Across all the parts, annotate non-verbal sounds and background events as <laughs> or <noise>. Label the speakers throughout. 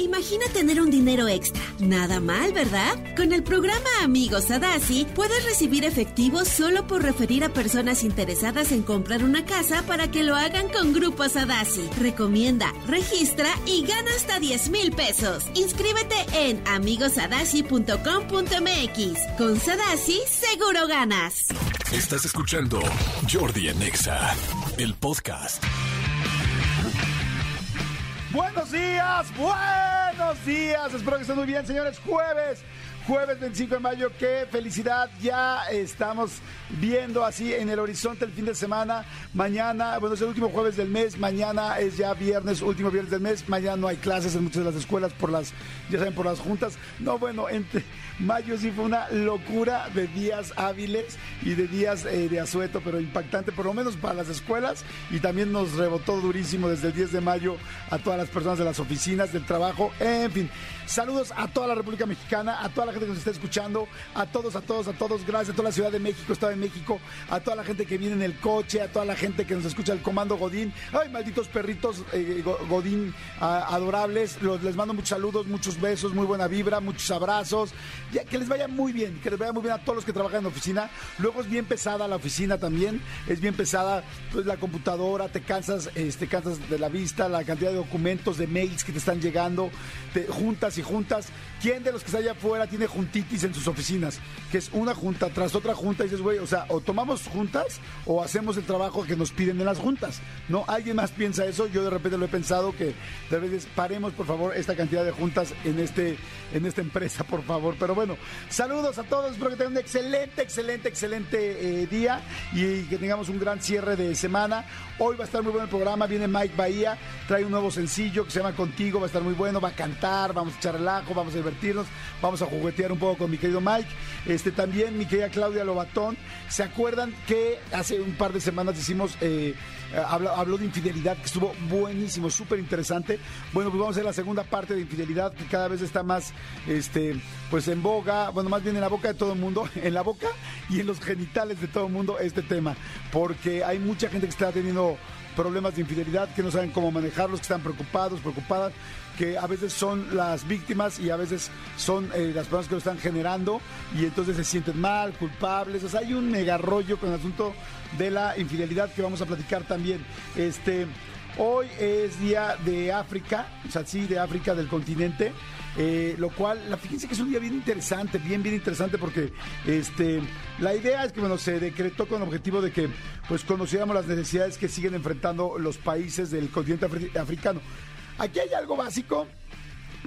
Speaker 1: Imagina tener un dinero extra. Nada mal, ¿verdad? Con el programa Amigos Sadasi puedes recibir efectivo solo por referir a personas interesadas en comprar una casa para que lo hagan con Grupo Sadasi. Recomienda, registra y gana hasta 10 mil pesos. Inscríbete en amigosadasi.com.mx. Con Sadasi seguro ganas.
Speaker 2: Estás escuchando Jordi Anexa, el podcast.
Speaker 3: Buenos días, buenos días. Espero que estén muy bien, señores. Jueves, jueves 25 de mayo. Qué felicidad. Ya estamos viendo así en el horizonte el fin de semana. Mañana, bueno, es el último jueves del mes. Mañana es ya viernes, último viernes del mes. Mañana no hay clases en muchas de las escuelas por las, ya saben, por las juntas. No, bueno, entre mayo sí fue una locura de días hábiles y de días eh, de asueto, pero impactante, por lo menos para las escuelas. Y también nos rebotó durísimo desde el 10 de mayo a todas las personas de las oficinas, del trabajo, en fin. Saludos a toda la República Mexicana, a toda la gente que nos está escuchando, a todos, a todos, a todos. Gracias a toda la Ciudad de México, Estado de México, a toda la gente que viene en el coche, a toda la gente que nos escucha el Comando Godín. Ay, malditos perritos eh, Go- Godín adorables. Les mando muchos saludos, muchos besos, muy buena vibra, muchos abrazos. Ya, que les vaya muy bien, que les vaya muy bien a todos los que trabajan en la oficina. Luego es bien pesada la oficina también, es bien pesada pues, la computadora, te cansas, este, cansas de la vista, la cantidad de documentos, de mails que te están llegando, te juntas y juntas. ¿Quién de los que está allá afuera tiene juntitis en sus oficinas? Que es una junta tras otra junta y dices, güey, o sea, o tomamos juntas o hacemos el trabajo que nos piden en las juntas. ¿No? ¿Alguien más piensa eso? Yo de repente lo he pensado que de veces paremos, por favor, esta cantidad de juntas en, este, en esta empresa, por favor. Pero bueno, saludos a todos, espero que tengan un excelente, excelente, excelente eh, día y que tengamos un gran cierre de semana. Hoy va a estar muy bueno el programa, viene Mike Bahía, trae un nuevo sencillo que se llama Contigo, va a estar muy bueno, va a cantar, vamos a echar relajo, vamos a vamos a juguetear un poco con mi querido Mike. Este también mi querida Claudia Lobatón. ¿Se acuerdan que hace un par de semanas hicimos eh, eh, habló, habló de infidelidad, que estuvo buenísimo, súper interesante. Bueno, pues vamos a hacer la segunda parte de infidelidad, que cada vez está más, este, pues en boga, bueno, más bien en la boca de todo el mundo, <laughs> en la boca y en los genitales de todo el mundo este tema, porque hay mucha gente que está teniendo problemas de infidelidad, que no saben cómo manejarlos, que están preocupados, preocupadas, que a veces son las víctimas y a veces son eh, las personas que lo están generando y entonces se sienten mal, culpables. O sea, hay un mega con el asunto de la infidelidad que vamos a platicar también. Este, hoy es día de África, o sea, sí, de África del continente. Eh, lo cual, la, fíjense que es un día bien interesante, bien, bien interesante porque este, la idea es que bueno, se decretó con el objetivo de que pues conociéramos las necesidades que siguen enfrentando los países del continente afri- africano. Aquí hay algo básico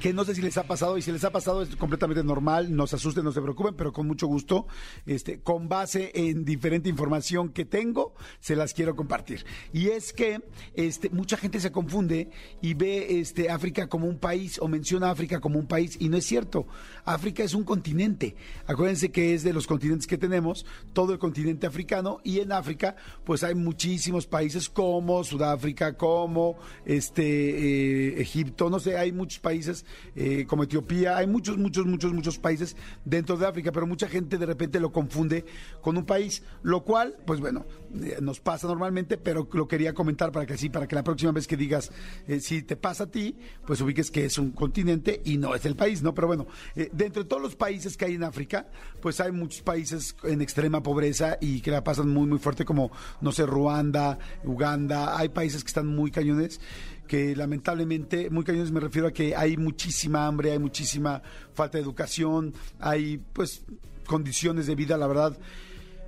Speaker 3: que no sé si les ha pasado y si les ha pasado es completamente normal, no se asusten, no se preocupen, pero con mucho gusto, este, con base en diferente información que tengo, se las quiero compartir. Y es que este, mucha gente se confunde y ve este, África como un país o menciona África como un país y no es cierto. África es un continente. Acuérdense que es de los continentes que tenemos, todo el continente africano y en África pues hay muchísimos países como Sudáfrica, como este eh, Egipto, no sé, hay muchos países eh, como Etiopía, hay muchos, muchos, muchos, muchos países dentro de África, pero mucha gente de repente lo confunde con un país, lo cual, pues bueno, eh, nos pasa normalmente, pero lo quería comentar para que así, para que la próxima vez que digas, eh, si te pasa a ti, pues ubiques que es un continente y no es el país, ¿no? Pero bueno, dentro de todos los países que hay en África, pues hay muchos países en extrema pobreza y que la pasan muy, muy fuerte, como, no sé, Ruanda, Uganda, hay países que están muy cañones que lamentablemente, muy cañones me refiero a que hay muchísima hambre, hay muchísima falta de educación, hay pues condiciones de vida, la verdad,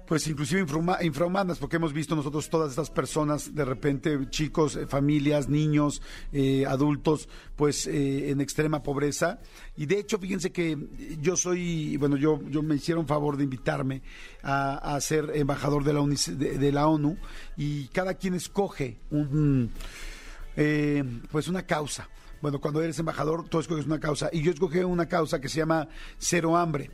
Speaker 3: pues inclusive infrahuma- infrahumanas, porque hemos visto nosotros todas estas personas, de repente chicos, eh, familias, niños, eh, adultos, pues eh, en extrema pobreza. Y de hecho, fíjense que yo soy, bueno, yo, yo me hicieron favor de invitarme a, a ser embajador de la, UNICE- de- la ONU y cada quien escoge un pues una causa. Bueno, cuando eres embajador, tú escoges una causa. Y yo escogí una causa que se llama Cero Hambre.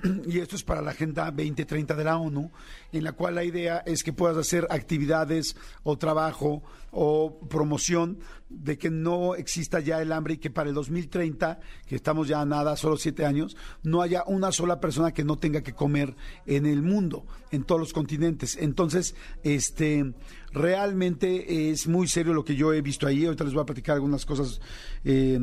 Speaker 3: <clears throat> y esto es para la Agenda 2030 de la ONU, en la cual la idea es que puedas hacer actividades o trabajo o promoción de que no exista ya el hambre y que para el 2030, que estamos ya a nada, solo siete años, no haya una sola persona que no tenga que comer en el mundo, en todos los continentes. Entonces, este, realmente es muy serio lo que yo he visto ahí. Ahorita les voy a platicar algunas cosas eh,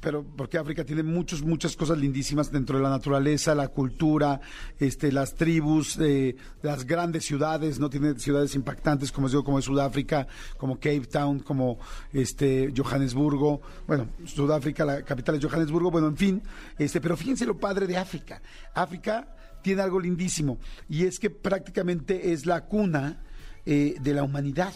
Speaker 3: pero porque África tiene muchos, muchas cosas lindísimas dentro de la naturaleza, la cultura, este, las tribus, eh, las grandes ciudades, no tiene ciudades impactantes como digo, como Sudáfrica, como Cape Town, como este Johannesburgo, bueno, Sudáfrica, la capital es Johannesburgo, bueno, en fin, este, pero fíjense lo padre de África. África tiene algo lindísimo y es que prácticamente es la cuna eh, de la humanidad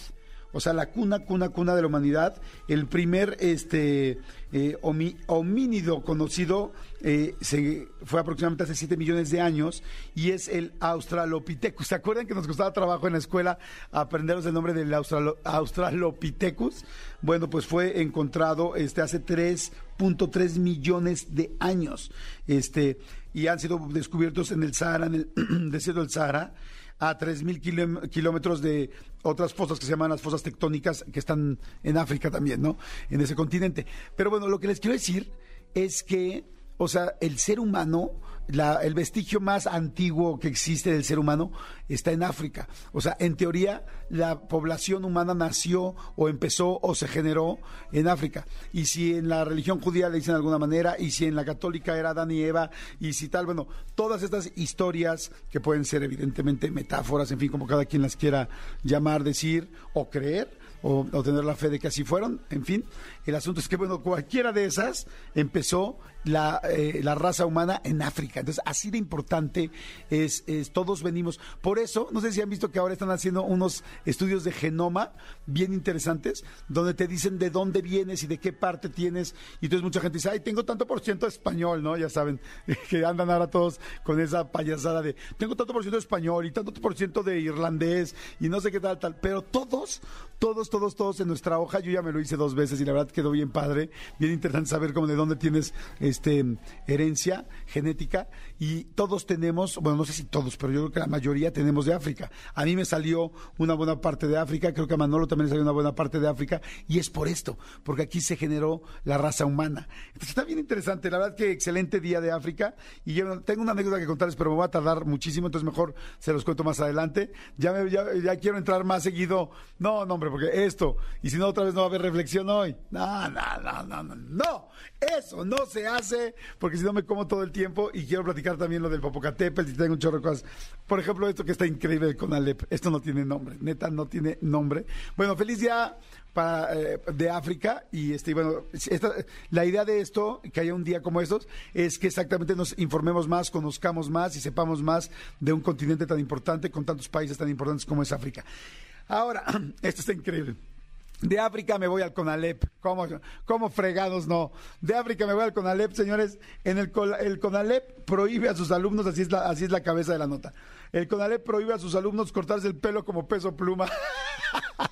Speaker 3: o sea, la cuna, cuna, cuna de la humanidad, el primer este eh, homínido conocido eh, se, fue aproximadamente hace 7 millones de años y es el Australopithecus. ¿Se acuerdan que nos costaba trabajo en la escuela aprenderos el nombre del Australopithecus? Bueno, pues fue encontrado este, hace 3.3 millones de años este, y han sido descubiertos en el Sahara, en el <clears throat> desierto del Sahara a 3.000 kilómetros de otras fosas que se llaman las fosas tectónicas que están en África también, ¿no? En ese continente. Pero bueno, lo que les quiero decir es que, o sea, el ser humano el vestigio más antiguo que existe del ser humano está en África. O sea, en teoría, la población humana nació o empezó o se generó en África. Y si en la religión judía le dicen de alguna manera, y si en la católica era Adán y Eva, y si tal, bueno, todas estas historias que pueden ser evidentemente metáforas, en fin, como cada quien las quiera llamar, decir o creer, o, tener la fe de que así fueron, en fin. El asunto es que, bueno, cualquiera de esas empezó la, eh, la raza humana en África. Entonces, así de importante es, es, todos venimos. Por eso, no sé si han visto que ahora están haciendo unos estudios de genoma bien interesantes, donde te dicen de dónde vienes y de qué parte tienes. Y entonces mucha gente dice, ay, tengo tanto por ciento español, ¿no? Ya saben, <laughs> que andan ahora todos con esa payasada de, tengo tanto por ciento español y tanto por ciento de irlandés y no sé qué tal, tal. Pero todos, todos, todos, todos en nuestra hoja, yo ya me lo hice dos veces y la verdad quedó bien padre, bien interesante saber cómo de dónde tienes este, herencia genética y todos tenemos, bueno, no sé si todos, pero yo creo que la mayoría tenemos de África. A mí me salió una buena parte de África, creo que a Manolo también le salió una buena parte de África y es por esto, porque aquí se generó la raza humana. Entonces está bien interesante, la verdad que excelente día de África y yo tengo una anécdota que contarles, pero me va a tardar muchísimo, entonces mejor se los cuento más adelante. Ya, me, ya, quiero entrar más seguido. No, no, hombre, porque esto, y si no, otra vez no va a haber reflexión hoy. No, no, no, no, no, no. Eso no se hace porque si no me como todo el tiempo y quiero platicar también lo del Popocatépetl y tengo un chorro de cosas. Por ejemplo, esto que está increíble con Alep. Esto no tiene nombre, neta, no tiene nombre. Bueno, feliz día para, eh, de África y este bueno la idea de esto que haya un día como estos es que exactamente nos informemos más conozcamos más y sepamos más de un continente tan importante con tantos países tan importantes como es África ahora <clears throat> esto está increíble de África me voy al CONALEP. ¿Cómo, ¿Cómo, fregados no? De África me voy al CONALEP, señores. En el, el CONALEP prohíbe a sus alumnos, así es, la, así es la cabeza de la nota. El CONALEP prohíbe a sus alumnos cortarse el pelo como peso pluma. <laughs>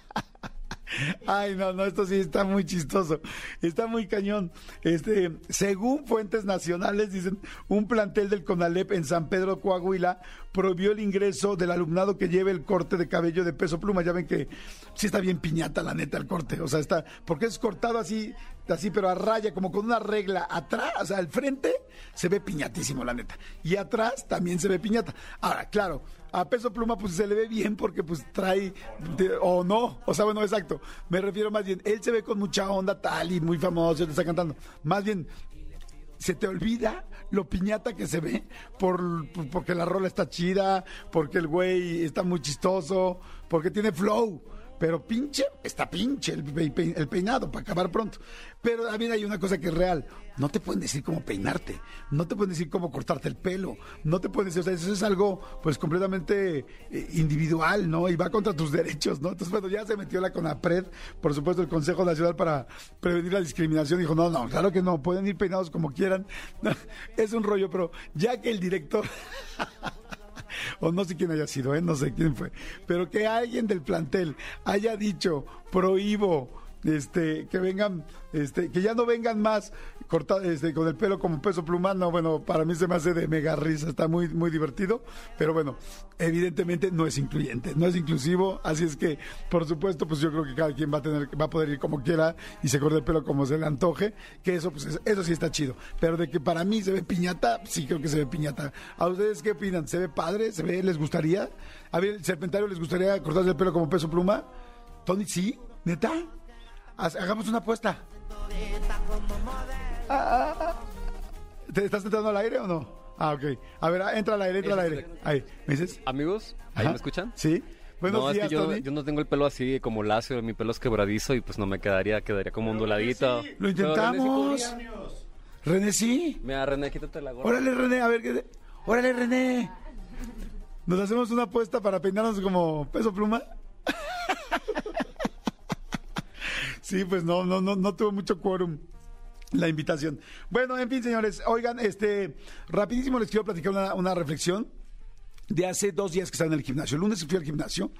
Speaker 3: Ay, no, no, esto sí está muy chistoso. Está muy cañón. Este, según fuentes nacionales, dicen, un plantel del CONALEP en San Pedro, Coahuila, prohibió el ingreso del alumnado que lleve el corte de cabello de peso pluma. Ya ven que sí está bien piñata, la neta, el corte. O sea, está, porque es cortado así, así, pero a raya, como con una regla. Atrás, o sea, al frente se ve piñatísimo, la neta. Y atrás también se ve piñata. Ahora, claro a Peso Pluma pues se le ve bien porque pues trae, o no, o sea, bueno, exacto, me refiero más bien, él se ve con mucha onda tal y muy famoso, te está cantando, más bien, se te olvida lo piñata que se ve por, porque la rola está chida, porque el güey está muy chistoso, porque tiene flow. Pero pinche, está pinche el, peinado para acabar pronto. Pero también hay una cosa que es real. No te pueden decir cómo peinarte, no te pueden decir cómo cortarte el pelo, no te pueden decir, o sea, eso es algo pues completamente eh, individual, ¿no? Y va contra tus derechos, ¿no? Entonces, bueno, ya se metió la CONAPRED, por supuesto, el Consejo Nacional para Prevenir la Discriminación dijo, no, no, claro que no, pueden ir peinados como quieran. <laughs> es un rollo, pero ya que el director... <laughs> o no sé quién haya sido, ¿eh? no sé quién fue, pero que alguien del plantel haya dicho, prohíbo este, que vengan, este, que ya no vengan más cortados, este, con el pelo como peso plumano, bueno, para mí se me hace de mega risa, está muy, muy divertido, pero bueno, evidentemente no es incluyente, no es inclusivo, así es que, por supuesto, pues yo creo que cada quien va a tener, va a poder ir como quiera y se corte el pelo como se le antoje, que eso, pues eso sí está chido, pero de que para mí se ve piñata, sí creo que se ve piñata. ¿A ustedes qué opinan? ¿Se ve padre? ¿Se ve? ¿Les gustaría? ¿A ver, el serpentario les gustaría cortarse el pelo como peso pluma? Tony, sí, neta hagamos una apuesta. ¿Te estás entrando al aire o no? Ah, ok. A ver, entra al aire, entra al aire. Ahí, ¿me dices?
Speaker 4: Amigos, ¿ahí
Speaker 3: Ajá.
Speaker 4: me escuchan?
Speaker 3: Sí. Buenos
Speaker 4: no,
Speaker 3: días,
Speaker 4: es que yo,
Speaker 3: Tony.
Speaker 4: yo no tengo el pelo así como lacio, mi pelo es quebradizo y pues no me quedaría, quedaría como onduladito.
Speaker 3: Lo intentamos. René, sí.
Speaker 4: Mira, René, quítate la gorra.
Speaker 3: Órale, René, a ver qué. Órale, René. ¿Nos hacemos una apuesta para peinarnos como peso pluma? <laughs> sí, pues no, no, no, no tuvo mucho quórum la invitación. Bueno, en fin, señores, oigan, este, rapidísimo les quiero platicar una, reflexión de hace dos días que estaba en el gimnasio. El lunes fui al gimnasio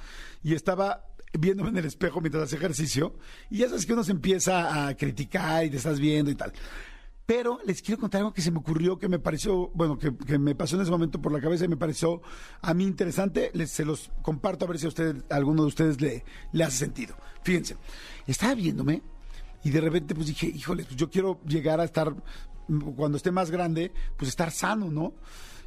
Speaker 3: y estaba viéndome en el espejo mientras hacía ejercicio y ya sabes que uno se empieza a criticar y te estás viendo y tal. Pero les quiero contar algo que se me ocurrió, que me pareció, bueno, que, me pasó en ese momento por la cabeza y me pareció a mí interesante. Les, se los comparto a ver si a ustedes, a alguno de ustedes le, le hace sentido. Fíjense, estaba viéndome y de repente pues dije, híjole, pues yo quiero llegar a estar, cuando esté más grande, pues estar sano, ¿no?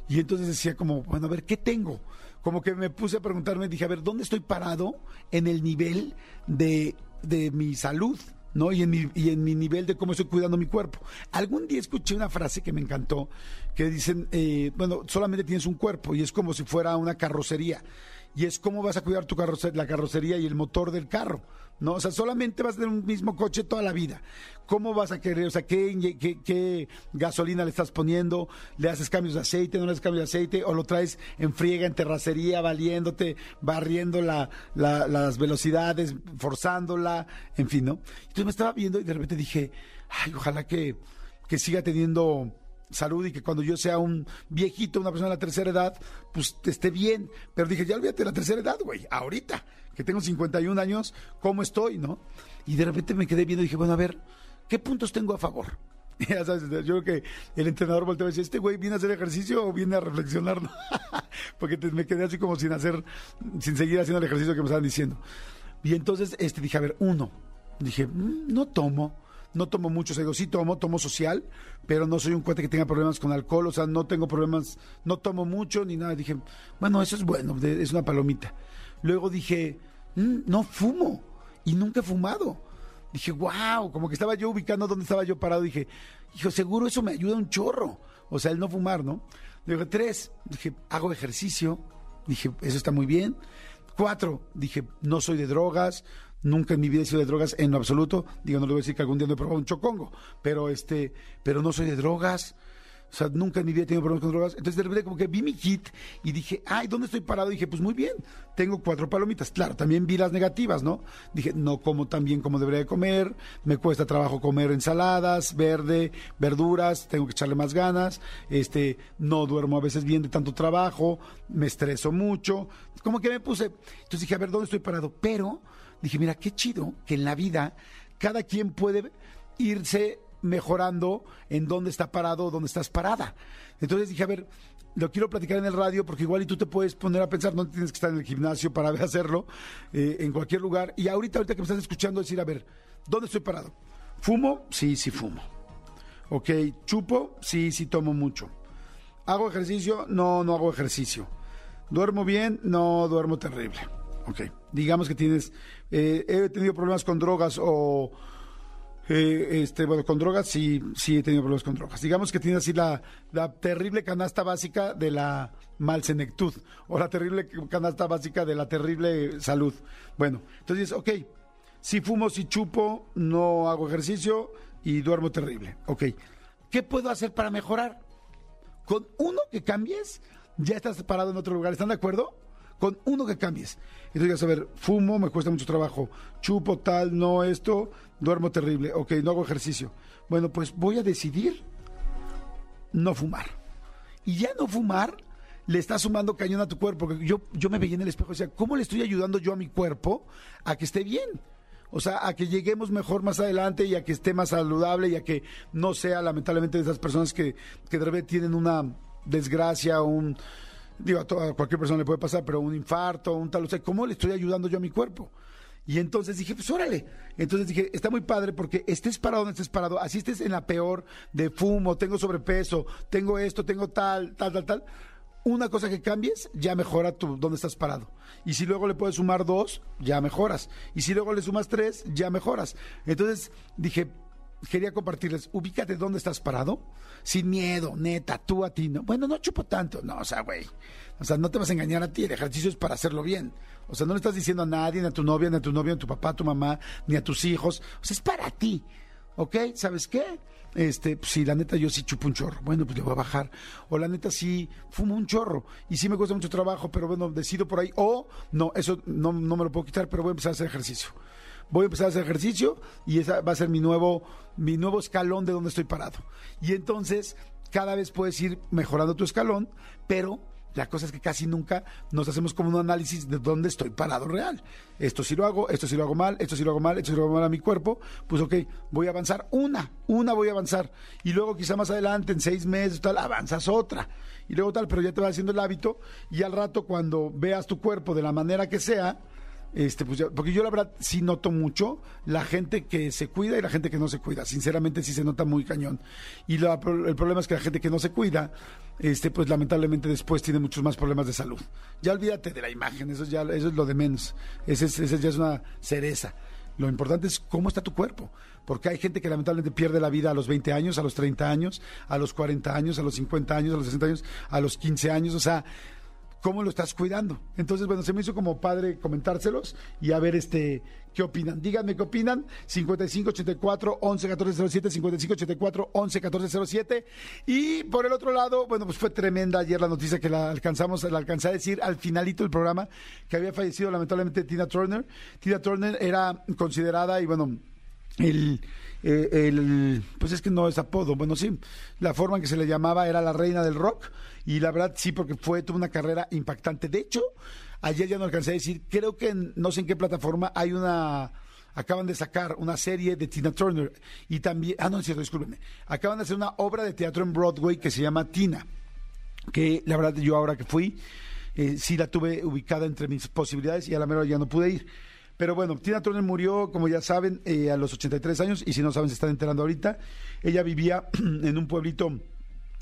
Speaker 3: Y entonces decía como, bueno, a ver, ¿qué tengo? Como que me puse a preguntarme, dije, a ver, ¿dónde estoy parado en el nivel de, de mi salud? ¿no? Y en, mi, y en mi nivel de cómo estoy cuidando mi cuerpo. Algún día escuché una frase que me encantó, que dicen, eh, bueno, solamente tienes un cuerpo y es como si fuera una carrocería. Y es cómo vas a cuidar tu carrocería, la carrocería y el motor del carro, ¿no? O sea, solamente vas a tener un mismo coche toda la vida. ¿Cómo vas a querer, o sea, qué, gasolina le estás poniendo? ¿Le haces cambios de aceite, no le haces cambios de aceite? ¿O lo traes en friega, en terracería, valiéndote, barriendo la, la- las velocidades, forzándola, en fin, ¿no? Entonces me estaba viendo y de repente dije, ay, ojalá que, que siga teniendo salud y que cuando yo sea un viejito, una persona de la tercera edad, pues esté bien. Pero dije, ya olvídate de la tercera edad, güey, ahorita, que tengo 51 años, ¿cómo estoy, no? Y de repente me quedé viendo y dije, bueno, a ver, ¿qué puntos tengo a favor? <laughs> Ya sabes, yo creo que el entrenador volteó a decir, ¿este güey viene a hacer ejercicio o viene a reflexionar? no?" <laughs> Porque te- me quedé así como sin hacer, sin seguir haciendo el ejercicio que me estaban diciendo. Y entonces este, dije, a ver, uno, dije, "Mm, no tomo, no tomo mucho, o sea, digo, sí tomo, tomo social, pero no soy un cuate que tenga problemas con alcohol, o sea, no tengo problemas, no tomo mucho ni nada. Dije, bueno, eso es bueno, es una palomita. Luego dije, "Mm, no fumo y nunca he fumado. Dije, wow, como que estaba yo ubicando dónde estaba yo parado. Dije, hijo, seguro eso me ayuda un chorro. O sea, el no fumar, ¿no? Dije, tres, dije, hago ejercicio. Dije, eso está muy bien. Cuatro, dije, no soy de drogas. Nunca en mi vida he sido de drogas en lo absoluto. Digo, no le voy a decir que algún día no he probado un chocongo, pero este, pero no soy de drogas. O sea, nunca en mi vida he tenido problemas con drogas. Entonces, de repente, como que vi mi kit y dije, ay, ¿dónde estoy parado? Dije, pues muy bien, tengo cuatro palomitas. Claro, también vi las negativas, ¿no? Dije, no como tan bien como debería de comer, me cuesta trabajo comer ensaladas, verde, verduras, tengo que echarle más ganas, este, no duermo a veces bien de tanto trabajo, me estreso mucho. Como que me puse, entonces dije, a ver, ¿dónde estoy parado? Pero dije, mira, qué chido que en la vida cada quien puede irse mejorando en dónde está parado o dónde estás parada. Entonces dije, a ver, lo quiero platicar en el radio porque igual y tú te puedes poner a pensar, no tienes que estar en el gimnasio para hacerlo, eh, en cualquier lugar. Y ahorita, ahorita que me estás escuchando, decir, a ver, ¿dónde estoy parado? ¿Fumo? Sí, sí fumo. Ok, ¿chupo? Sí, sí tomo mucho. ¿Hago ejercicio? No, no hago ejercicio. ¿Duermo bien? No, duermo terrible. Ok, digamos que tienes, eh, he tenido problemas con drogas o, eh, este, bueno, con drogas sí, sí he tenido problemas con drogas. Digamos que tienes así la, la terrible canasta básica de la malsenectud o la terrible canasta básica de la terrible salud. Bueno, entonces, ok, si fumo, si chupo, no hago ejercicio y duermo terrible. Ok, ¿qué puedo hacer para mejorar? Con uno que cambies, ya estás parado en otro lugar. ¿Están de acuerdo? Con uno que cambies. Entonces, a ver, fumo, me cuesta mucho trabajo. Chupo tal, no esto, duermo terrible. Ok, no hago ejercicio. Bueno, pues voy a decidir no fumar. Y ya no fumar le está sumando cañón a tu cuerpo. Yo, yo me veía en el espejo y decía, ¿cómo le estoy ayudando yo a mi cuerpo a que esté bien? O sea, a que lleguemos mejor más adelante y a que esté más saludable y a que no sea lamentablemente de esas personas que, que de repente tienen una desgracia, un, digo, a, to- a cualquier persona le puede pasar, pero un infarto, un tal, o sea, ¿cómo le estoy ayudando yo a mi cuerpo? Y entonces dije, pues órale. Entonces dije, está muy padre porque estés parado donde estés parado, así estés en la peor de fumo, tengo sobrepeso, tengo esto, tengo tal, tal, tal, tal. Una cosa que cambies, ya mejora tu donde estás parado. Y si luego le puedes sumar dos, ya mejoras. Y si luego le sumas tres, ya mejoras. Entonces dije, quería compartirles, ubícate dónde estás parado, sin miedo, neta, tú a ti, ¿no? Bueno, no chupo tanto, no, o sea, güey, o sea, no te vas a engañar a ti, el ejercicio es para hacerlo bien. O sea, no le estás diciendo a nadie, ni a tu novia, ni a tu novio, ni a tu papá, a tu mamá, ni a tus hijos. O sea, es para ti. ¿Ok? ¿Sabes qué? Este, pues, sí, la neta yo sí chupo un chorro. Bueno, pues le voy a bajar. O la neta sí fumo un chorro. Y sí me cuesta mucho trabajo, pero bueno, decido por ahí. O no, eso no, no me lo puedo quitar, pero voy a empezar a hacer ejercicio. Voy a empezar a hacer ejercicio y esa va a ser mi nuevo, mi nuevo escalón de donde estoy parado. Y entonces, cada vez puedes ir mejorando tu escalón, pero la cosa es que casi nunca nos hacemos como un análisis de dónde estoy parado real. Esto sí lo hago, esto sí lo hago mal, esto sí lo hago mal, esto sí lo hago mal a mi cuerpo. Pues ok, voy a avanzar una, una voy a avanzar. Y luego quizá más adelante, en seis meses, tal, avanzas otra. Y luego tal, pero ya te va haciendo el hábito. Y al rato, cuando veas tu cuerpo de la manera que sea, este, pues ya- porque yo la verdad sí noto mucho la gente que se cuida y la gente que no se cuida. Sinceramente sí se nota muy cañón. Y la- el problema es que la gente que no se cuida, este, pues lamentablemente después tiene muchos más problemas de salud. Ya olvídate de la imagen, eso ya, es lo de menos. Ese, es- ese ya es una cereza. Lo importante es cómo está tu cuerpo. Porque hay gente que lamentablemente pierde la vida a los 20 años, a los 30 años, a los 40 años, a los 50 años, a los 60 años, a los 15 años. O sea, cómo lo estás cuidando. Entonces, bueno, se me hizo como padre comentárselos y a ver este qué opinan. Díganme qué opinan. 5584 111407 5584 111407 y por el otro lado, bueno, pues fue tremenda ayer la noticia que la alcanzamos, la alcancé a decir al finalito del programa que había fallecido lamentablemente Tina Turner. Tina Turner era considerada y bueno, el, eh, el- pues es que no es apodo, bueno sí, la forma en que se le llamaba era la reina del rock y la verdad sí porque fue tuvo una carrera impactante. De hecho, ayer ya no alcancé a decir, creo que en- no sé en qué plataforma hay una acaban de sacar una serie de Tina Turner y también, ah no es cierto, discúlpenme, acaban de hacer una obra de teatro en Broadway que se llama Tina que la verdad yo ahora que fui, eh, sí la tuve ubicada entre mis posibilidades y a la mera ya no pude ir. Pero bueno, Tina Turner murió, como ya saben, eh, a los 83 años, y si no saben, se están enterando ahorita. Ella vivía <clears throat> en un pueblito,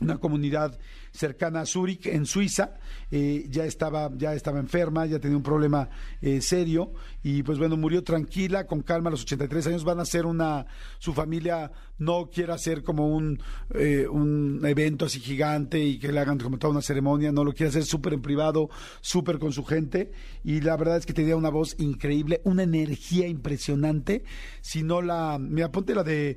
Speaker 3: una comunidad cercana a Zúrich, en Suiza. Eh, ya, estaba, ya estaba enferma, ya tenía un problema eh, serio, y pues bueno, murió tranquila, con calma a los 83 años. Van a hacer una, su familia no quiere hacer como un, eh, un evento así gigante y que le hagan como toda una ceremonia, no lo quiere hacer súper en privado, súper con su gente y la verdad es que tenía una voz increíble, una energía impresionante, si no la, mira, ponte la de...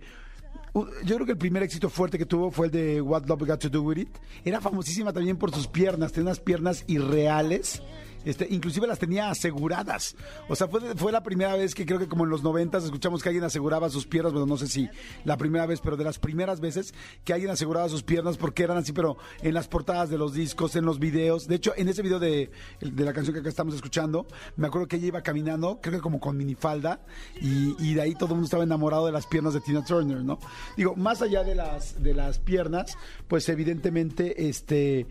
Speaker 3: Yo creo que el primer éxito fuerte que tuvo fue el de What Love Got to Do With It. Era famosísima también por sus piernas, tenía unas piernas irreales. Este, inclusive las tenía aseguradas. O sea, fue, fue la primera vez que creo que como en los noventas escuchamos que alguien aseguraba sus piernas, bueno, no sé si la primera vez, pero de las primeras veces que alguien aseguraba sus piernas porque eran así, pero en las portadas de los discos, en los videos. De hecho, en ese video de, de la canción que acá estamos escuchando, me acuerdo que ella iba caminando, creo que como con minifalda, y, y de ahí todo el mundo estaba enamorado de las piernas de Tina Turner, ¿no? Digo, más allá de las, de las piernas, pues evidentemente, este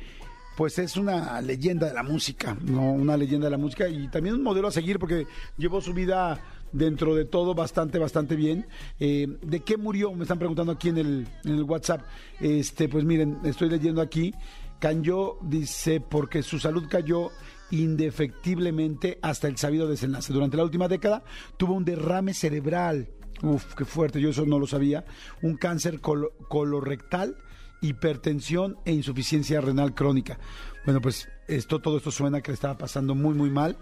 Speaker 3: pues es una leyenda de la música, ¿no? Una leyenda de la música y también un modelo a seguir porque llevó su vida dentro de todo bastante, bastante bien. Eh, ¿De qué murió? Me están preguntando aquí en el, en el WhatsApp. Este, pues miren, estoy leyendo aquí. Cayó, dice, porque su salud cayó indefectiblemente hasta el sabido desenlace. Durante la última década tuvo un derrame cerebral. Uf, qué fuerte, yo eso no lo sabía. Un cáncer colo- colorectal hipertensión e insuficiencia renal crónica. Bueno, pues esto, todo esto suena que le estaba pasando muy, muy mal.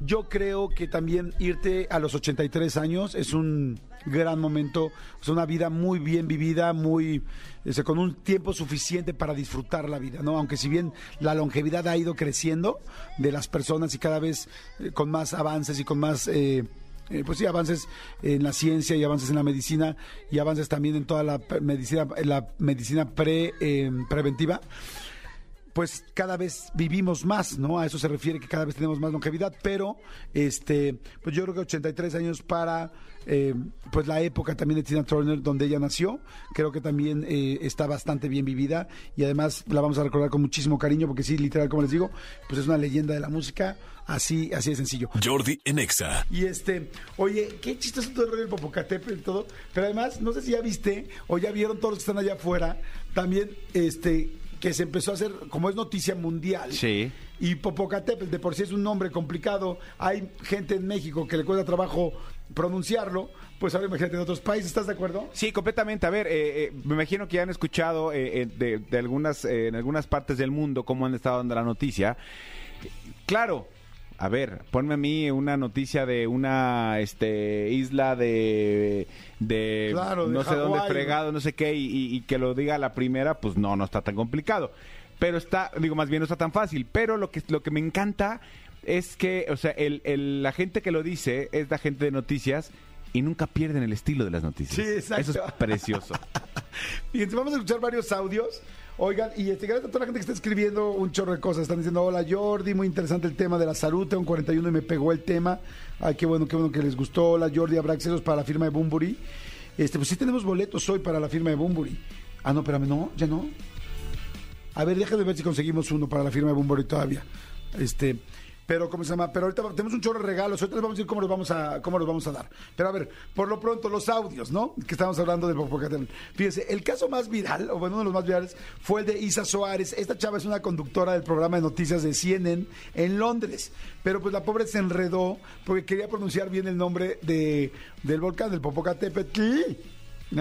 Speaker 3: Yo creo que también irte a los 83 años es un gran momento, es una vida muy bien vivida, muy este, con un tiempo suficiente para disfrutar la vida, ¿no? Aunque si bien la longevidad ha ido creciendo de las personas y cada vez eh, con más avances y con más eh, eh, pues sí, avances en la ciencia y avances en la medicina y avances también en toda la medicina, la medicina pre, eh, preventiva, pues cada vez vivimos más, ¿no? A eso se refiere que cada vez tenemos más longevidad, pero este, pues yo creo que 83 años para eh, pues la época también de Tina Turner donde ella nació, creo que también eh, está bastante bien vivida y además la vamos a recordar con muchísimo cariño porque sí, literal, como les digo, pues es una leyenda de la música, así, así de sencillo.
Speaker 2: Jordi en Exa.
Speaker 3: Y este, oye, qué chistoso todo el rollo del Popocatépetl y todo. Pero además, no sé si ya viste o ya vieron todos los que están allá afuera, también este que se empezó a hacer, como es noticia mundial.
Speaker 4: Sí.
Speaker 3: Y Popocatépetl, de por sí es un nombre complicado. Hay gente en México que le cuesta trabajo pronunciarlo, pues ahora imagínate en otros países, ¿estás de acuerdo?
Speaker 5: Sí, completamente. A ver, eh, eh, me imagino que ya han escuchado eh, eh, de, de algunas, eh, en algunas partes del mundo cómo han estado dando la noticia. Claro, a ver, ponme a mí una noticia de una este, isla de, de
Speaker 3: Claro, de
Speaker 5: no sé dónde fregado, no sé qué, y, y- y que lo diga a la primera, pues no, no está tan complicado. Pero está, digo, más bien no está tan fácil. Pero lo que, lo que me encanta es que, o sea, el, el- la gente que lo dice es la gente de noticias y nunca pierden el estilo de las noticias.
Speaker 3: Sí, exacto.
Speaker 5: Eso es precioso. <laughs>
Speaker 3: Fíjense, vamos a escuchar varios audios. Oigan, y este, gracias a toda la gente que está escribiendo un chorro de cosas. Están diciendo, hola Jordi, muy interesante el tema de la salud. Tengo un 41 y me pegó el tema. Ay, qué bueno, qué bueno que les gustó. Hola Jordi, habrá accesos para la firma de Bumburi. Este, pues sí tenemos boletos hoy para la firma de Bumburi. Ah, no, espérame, no, ya no. A ver, déjame ver si conseguimos uno para la firma de Bumburi todavía. Este, pero ¿cómo se llama? Pero ahorita tenemos un chorro de regalos, ahorita les vamos a decir cómo los vamos a, cómo los vamos a dar. Pero a ver, por lo pronto, los audios, ¿no? Que estamos hablando del Popocatépetl. Fíjense, el caso más viral, o bueno, uno de los más virales, fue el de Isa Soares. Esta chava es una conductora del programa de noticias de CNN en Londres. Pero pues la pobre se enredó porque quería pronunciar bien el nombre de, del volcán, del Popocatépetl.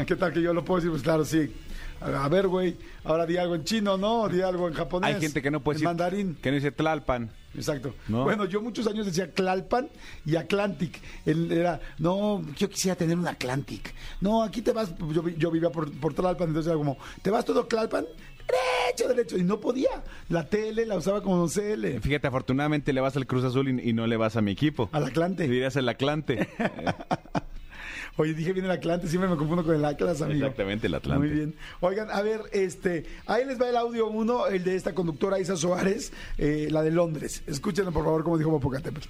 Speaker 3: ¿Qué tal que yo lo puedo decir? Pues claro, sí. A ver, güey, ahora di algo en chino, ¿no? Di algo en japonés.
Speaker 5: Hay gente que no puede
Speaker 3: en
Speaker 5: decir
Speaker 3: mandarín.
Speaker 5: que no dice Tlalpan.
Speaker 3: Exacto.
Speaker 5: ¿No?
Speaker 3: Bueno, yo muchos años decía Tlalpan y Atlantic. Él era, no, yo quisiera tener un Atlantic. No, aquí te vas, yo, vi- yo vivía por, por Tlalpan, entonces era como, ¿te vas todo Tlalpan? Derecho, derecho. Y no podía. La TL la usaba como CL.
Speaker 5: Fíjate, afortunadamente le vas al Cruz Azul y, y no le vas a mi equipo.
Speaker 3: Al Atlante.
Speaker 5: Dirías el Atlante. <laughs>
Speaker 3: Oye, dije bien el Atlante, siempre me confundo con el Atlas, amigo.
Speaker 5: Exactamente, el Atlante.
Speaker 3: Muy bien. Oigan, a ver, este, ahí les va el audio uno, el de esta conductora Isa Soares, eh, la de Londres. Escúchenlo, por favor, como dijo Popocatépetl.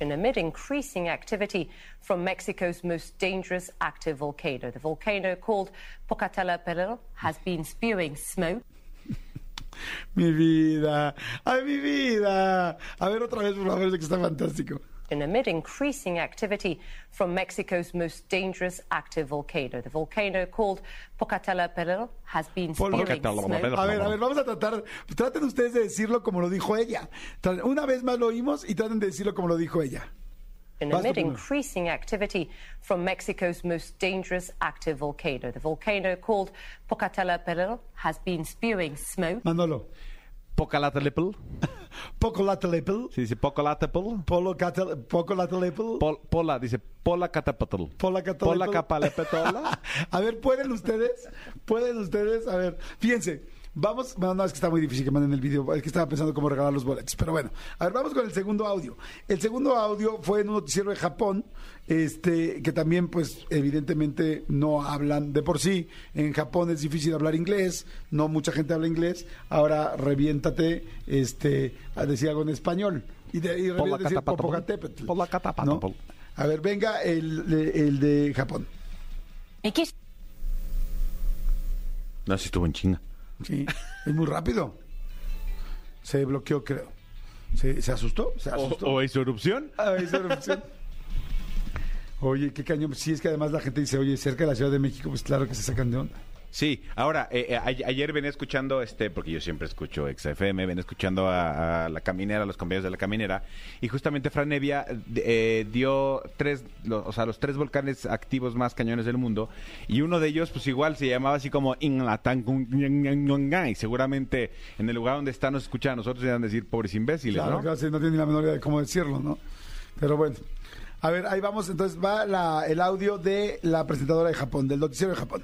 Speaker 6: And amid increasing activity from Mexico's most dangerous active volcano. The volcano called Pocatello has been spewing smoke. <laughs>
Speaker 3: Mi vida, ay, mi vida. A ver otra vez, por favor, es que está fantástico.
Speaker 6: And amid increasing activity from Mexico's most dangerous active volcano. The volcano called Pocatello Peril has been spewing smoke.
Speaker 3: A ver, a ver, vamos a tratar, traten ustedes de decirlo como lo dijo ella. Una vez más lo oímos y traten de decirlo como lo dijo ella.
Speaker 6: And amid increasing activity from Mexico's most dangerous active volcano. The volcano called Pocatello has been spewing smoke.
Speaker 3: Manolo.
Speaker 5: Pocalatelepl.
Speaker 3: Poco latelepel.
Speaker 5: Se dice Pocalatelepl.
Speaker 3: Polo catel, poco latelepel.
Speaker 5: Pol- Pola, dice Pola Catapatl.
Speaker 3: Pola catalepel.
Speaker 5: Pola Capalepetola. <laughs>
Speaker 3: A ver, ¿pueden ustedes? ¿Pueden ustedes? A ver, fíjense. Vamos, bueno, no, es que está muy difícil que manden el video, es que estaba pensando cómo regalar los boletos, pero bueno, a ver, vamos con el segundo audio. El segundo audio fue en un noticiero de Japón, este, que también, pues, evidentemente no hablan de por sí. En Japón es difícil hablar inglés, no mucha gente habla inglés. Ahora reviéntate, este, a decir algo en español. Y, de, y reviéntate decir. Popocatépetl. ¿no? A ver, venga el, el de Japón.
Speaker 5: No, si estuvo en chinga.
Speaker 3: Sí, es muy rápido. Se bloqueó, creo. ¿Se, se asustó? ¿Se asustó?
Speaker 5: hizo erupción?
Speaker 3: Ah, la opción. Oye, qué cañón. Sí, es que además la gente dice, oye, cerca de la Ciudad de México, pues claro que se sacan de onda.
Speaker 5: Sí, ahora, eh, eh, a- ayer venía escuchando, este, porque yo siempre escucho XFM, venía escuchando a, a la caminera, a los compañeros de la caminera, y justamente Fran Evia eh, dio tres, lo- o sea, los tres volcanes activos más cañones del mundo, y uno de ellos, pues igual se llamaba así como y seguramente en el lugar donde están nos escuchan a nosotros y van a decir pobres imbéciles,
Speaker 3: Claro,
Speaker 5: ¿no?
Speaker 3: claro, sí, no tiene ni la menor idea de cómo decirlo, ¿no? Pero bueno. A ver, ahí vamos. Entonces va la- el audio de la presentadora de Japón, del noticiero de Japón.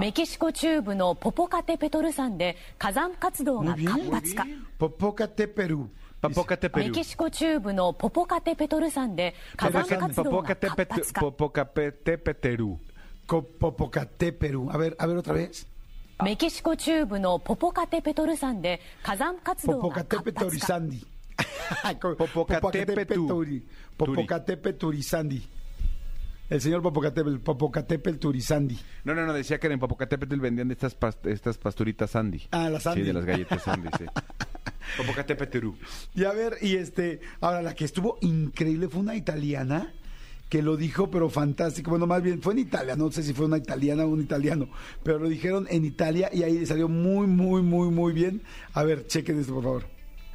Speaker 7: メキシコ中部のポポカテペトル山で火山活動が活発化
Speaker 3: Popocate, Perú.
Speaker 5: Papócate,
Speaker 7: メ
Speaker 5: Perú.
Speaker 7: キシコ中部のポポカテペトル山で火山活動が活発化
Speaker 5: Popocatépetl.
Speaker 3: Co- Popocate, Perú. A ver, a ver otra vez.
Speaker 7: メキシコ中部のポポカテペトル山で火山活動が
Speaker 3: Popocate,
Speaker 7: 活発化
Speaker 3: Petorizandi. Co-
Speaker 5: Popocate, Petu-
Speaker 3: Peturi- Popocate, Peturizandi. El señor Popocatépetl, Popocatépetl Turizandi.
Speaker 5: No, no, no, decía que en Popocatépetl vendían estas, pas- estas pasturitas Sandy.
Speaker 3: Ah, las Sandy.
Speaker 5: Sí, de las galletas Sandy, sí. <laughs> Popocatépetl.
Speaker 3: Y a ver, y este, ahora la que estuvo increíble fue una italiana que lo dijo, pero fantástico. Bueno, más bien fue en Italia, no sé si fue una italiana o un italiano, pero lo dijeron en Italia y ahí salió muy, muy, muy, muy bien. A ver, chequen esto, por favor.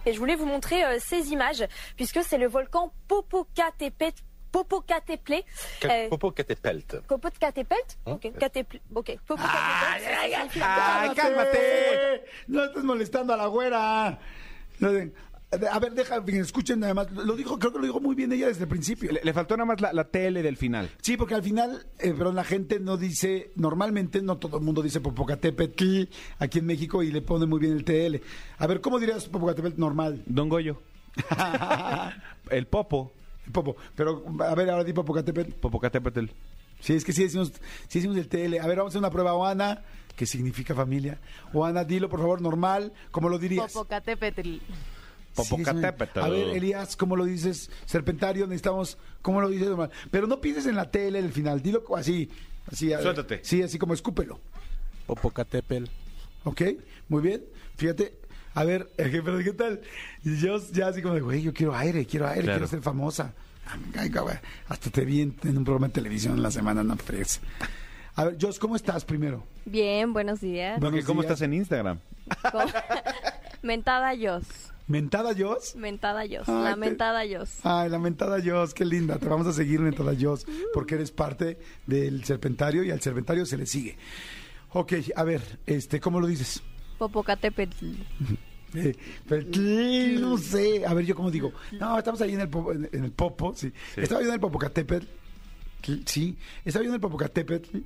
Speaker 8: Et je voulais vous montrer euh, ces images, puisque c'est le volcan Popocatépetl.
Speaker 6: Popocatépetl. euh,
Speaker 8: Popocatépetl.
Speaker 6: Popocatépetl. Ok, Catépetl. Ok, Popocatépetl. ça signifie-
Speaker 5: ¡Ay, cálmate!
Speaker 3: No estés molestando a la güera. No, de- A ver, deja, escuchen nada más. Lo dijo, creo que lo dijo muy bien ella desde el principio.
Speaker 5: Le, le faltó nada más la, la tele del final.
Speaker 3: Sí, porque al final, eh, pero la gente no dice, normalmente no todo el mundo dice Popocatépetl aquí en México y le pone muy bien el TL. A ver, ¿cómo dirías Popocatépetl normal?
Speaker 5: Don Goyo. <laughs> el Popo.
Speaker 3: Popo, pero a ver, ahora di Popocatépetl.
Speaker 5: Popocatépetl.
Speaker 3: Sí, es que sí decimos, sí decimos el TL. A ver, vamos a hacer una prueba. Oana, ¿qué significa familia? Oana, dilo por favor normal, ¿cómo lo dirías?
Speaker 9: Popocatépetl.
Speaker 5: Popocatépetl.
Speaker 3: Sí, a ver, Elías, ¿cómo lo dices? Serpentario, necesitamos, ¿cómo lo dices normal? Pero no pienses en la TL en el final, dilo así, así. a-
Speaker 5: Suéltate.
Speaker 3: Sí, así como escúpelo.
Speaker 8: Popocatépetl.
Speaker 3: ¿Ok? Muy bien. Fíjate. A ver, <laughs> eh, pero ¿qué tal? Y yo ya así como de, güey, yo quiero aire, quiero aire,
Speaker 5: Claro.
Speaker 3: quiero ser famosa. Ay, güey, Hasta te vi en, en un programa de televisión en la semana, no. A ver, Jos, ¿cómo estás primero?
Speaker 9: Bien, buenos días.
Speaker 3: Buenos
Speaker 5: ¿Cómo
Speaker 3: días.
Speaker 5: estás en Instagram?
Speaker 9: ¿Cómo? <laughs> mentada Jos.
Speaker 3: ¿Mentada Jos?
Speaker 9: Mentada Jos.
Speaker 3: Ay,
Speaker 9: la mentada Jos.
Speaker 3: Ay, la mentada Jos, qué linda. Te vamos a seguir, mentada Jos, porque eres parte del serpentario y al serpentario se le sigue. Ok, a ver, este, ¿cómo lo dices?
Speaker 9: Popocatépetl.
Speaker 3: Eh, no sé. A ver, yo cómo digo. No, estamos ahí en el, popo, en, en el Popo, sí. Estaba yo en el Popocatépetl. Sí, estaba yo en el Popocatépetl.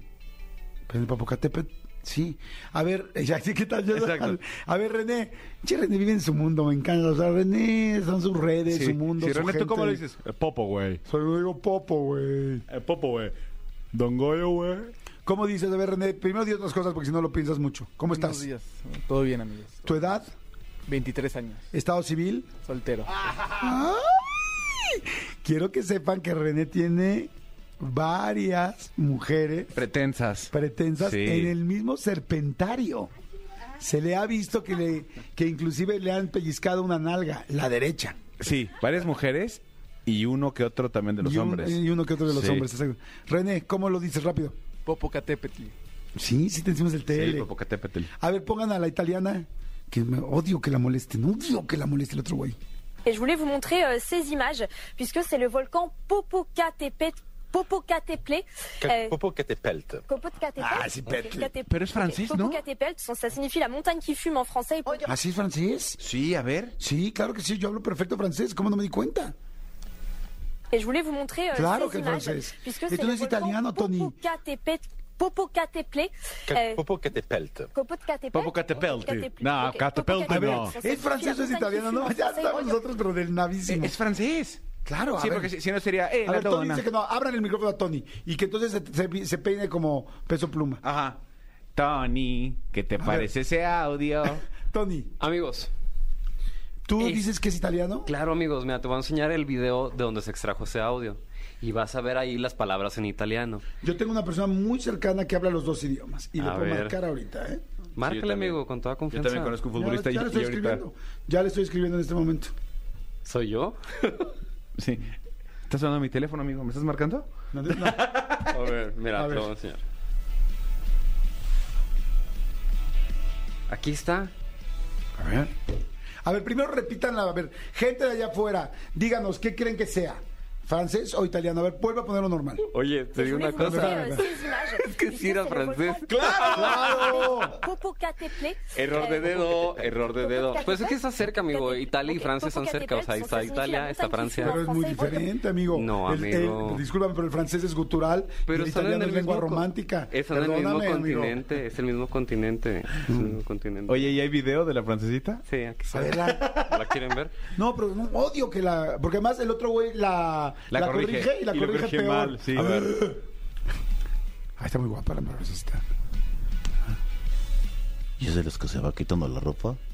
Speaker 3: Pero en el Popocatépetl, sí. A ver, <laughs> ya sí, ¿qué tal? Yo-
Speaker 5: Exacto.
Speaker 3: A ver, René. Che, René vive en su mundo, me encanta. O sea, René son sus redes, su mundo.
Speaker 5: Sí,
Speaker 3: su
Speaker 5: René, ¿tú cómo lo
Speaker 3: gente.
Speaker 5: dices? Eh, Popo, güey.
Speaker 3: Soy yo digo Popo, güey.
Speaker 5: Eh, Popo, güey. Don Goyo, güey.
Speaker 3: ¿Cómo dices? A ver, René, primero di otras cosas porque si no lo piensas mucho. ¿Cómo estás?
Speaker 10: Buenos días. Todo bien, amigos.
Speaker 3: ¿Tu edad?
Speaker 10: 23 años.
Speaker 3: ¿Estado civil?
Speaker 10: Soltero.
Speaker 3: ¡Ay! Quiero que sepan que René tiene varias mujeres
Speaker 5: Pretensas.
Speaker 3: pretensas
Speaker 5: Sí.
Speaker 3: en el mismo serpentario. Se le ha visto que le que inclusive le han pellizcado una nalga, la derecha.
Speaker 5: Sí, varias mujeres y uno que otro también de los
Speaker 3: y, un-
Speaker 5: hombres.
Speaker 3: y uno que otro de los
Speaker 5: Sí.
Speaker 3: hombres. exacto. René, ¿cómo lo dices rápido?
Speaker 10: Popocatépetl.
Speaker 3: Sí, sí te decimos el
Speaker 5: Sí,
Speaker 3: TL.
Speaker 5: Popocatépetl.
Speaker 3: a ver, pongan a la italiana, que me odio que la molesten, odio que la moleste el otro güey.
Speaker 6: Et je voulais vous montrer euh, ces images, puisque c'est le volcan Popocatépetl. Popocatépetl. euh,
Speaker 8: Popocatépetl.
Speaker 6: Popocatépetl.
Speaker 3: Ah, c'est.
Speaker 6: Catépetl.
Speaker 5: Pero es francés, ¿no?
Speaker 6: Popocatépetl, ça signifie la montagne qui fume en français. Et
Speaker 3: ¿Así es francés?
Speaker 5: Sí, a ver.
Speaker 3: Sí, claro que sí, yo hablo perfecto francés, ¿cómo no me di cuenta?
Speaker 6: Et je voulais vous montrer euh,
Speaker 3: Claro
Speaker 6: ces
Speaker 3: que
Speaker 6: images,
Speaker 3: francés.
Speaker 6: puisque
Speaker 3: Et
Speaker 6: c'est le
Speaker 3: italiano, Tony.
Speaker 6: Popocatépetl. Popocatépetl. euh,
Speaker 8: Popocatépetl.
Speaker 6: Popocatépetl.
Speaker 5: Popocatépetl. No,
Speaker 3: ver,
Speaker 5: no.
Speaker 3: ¿es francés o es italiano? No, ya
Speaker 6: français.
Speaker 3: estamos nosotros, pero del navísimo.
Speaker 5: Es francés.
Speaker 3: Claro, a
Speaker 5: Sí,
Speaker 3: ver.
Speaker 5: porque si, si no sería. Eh,
Speaker 3: A
Speaker 5: la
Speaker 3: ver, Tony
Speaker 5: dona.
Speaker 3: dice que no, abran el micrófono a Tony y que entonces se, se- se peine como peso pluma.
Speaker 5: Ajá. Tony, ¿qué te parece ese audio? <laughs>
Speaker 3: Tony,
Speaker 4: Amigos,
Speaker 3: ¿tú
Speaker 4: Eh.
Speaker 3: dices que es italiano?
Speaker 4: claro amigos, mira, te voy a enseñar el video de donde se extrajo ese audio. Y vas a ver ahí las palabras en italiano.
Speaker 3: Yo tengo una persona muy cercana que habla los dos idiomas y le
Speaker 4: A
Speaker 3: puedo
Speaker 4: ver.
Speaker 3: marcar ahorita, ¿eh?
Speaker 4: Márcale,
Speaker 5: también.
Speaker 4: amigo, con toda
Speaker 5: Yo
Speaker 4: confianza.
Speaker 5: también conozco un futbolista
Speaker 3: ya, ya
Speaker 5: y,
Speaker 3: le
Speaker 5: y
Speaker 3: estoy
Speaker 5: ahorita.
Speaker 3: escribiendo. Ya le estoy escribiendo en este momento.
Speaker 4: ¿Soy yo? <laughs>
Speaker 5: Sí. ¿Estás sonando mi teléfono, amigo? ¿Me estás marcando?
Speaker 3: No, no. <laughs>
Speaker 4: A ver, mira,
Speaker 3: A
Speaker 4: te
Speaker 3: ver.
Speaker 4: lo voy a enseñar. Aquí está.
Speaker 3: A ver. A ver, primero repitan, a ver, gente de allá afuera, díganos, ¿qué creen que sea? ¿Francés o italiano? A ver, vuelve a ponerlo normal.
Speaker 4: Oye, te digo
Speaker 6: voulais
Speaker 4: una cosa. <laughs> Es que sí era francés.
Speaker 3: ¡Claro!
Speaker 4: Error de
Speaker 6: Euh,
Speaker 4: dedo, error de dedo. Pues es que está cerca, amigo. Italia y Francia están cerca. O sea, ahí está Italia, está Francia.
Speaker 3: Pero es muy diferente, amigo.
Speaker 4: No, amigo.
Speaker 3: discúlpame, pero el francés es gutural
Speaker 4: Pero
Speaker 3: el italiano
Speaker 4: en el
Speaker 3: es lengua romántica.
Speaker 4: Están en el mismo continente. Es el mismo continente. Es el mismo continente.
Speaker 5: Oye, ¿y hay video de la francesita?
Speaker 4: Sí, aquí
Speaker 3: A
Speaker 4: está.
Speaker 3: la-
Speaker 4: ¿La quieren ver?
Speaker 3: No, pero no, odio que la... Porque además el otro güey la, la, corrige, y la corrige peor.
Speaker 5: mal, sí.
Speaker 3: A ver. Ahí está muy guapa la francesita.
Speaker 8: ¿Y es de los que se va quitando la ropa?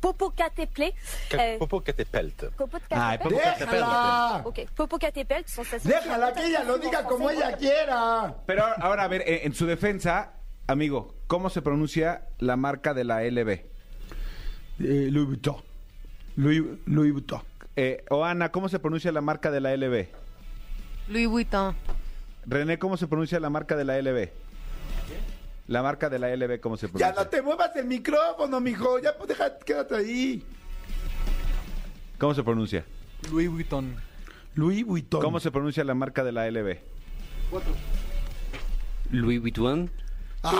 Speaker 6: Popocatépetl. Euh,
Speaker 8: Popocatépetl.
Speaker 5: Ay,
Speaker 6: Popocatépetl.
Speaker 3: ¡Déjala!
Speaker 6: Ok, Popocatépetl,
Speaker 3: Déjala que ella lo diga como ella quiera.
Speaker 5: Pero ahora, a ver, eh, en su defensa, Amigo, ¿cómo se pronuncia la marca de la LB?
Speaker 3: Eh, Louis Vuitton. Louis, Louis Vuitton.
Speaker 5: Eh, Oana, ¿cómo se pronuncia la marca de la LB?
Speaker 9: Louis Vuitton.
Speaker 5: René, ¿cómo se pronuncia la marca de la LB? La marca de la LB, ¿cómo se
Speaker 3: Ya
Speaker 5: pronuncia?
Speaker 3: no te muevas el micrófono, mijo. Ya pues deja, quédate ahí.
Speaker 5: ¿Cómo se pronuncia?
Speaker 10: Louis Vuitton.
Speaker 3: Louis Vuitton.
Speaker 5: ¿Cómo se pronuncia la marca de la LB?
Speaker 4: Louis Vuitton. <laughs>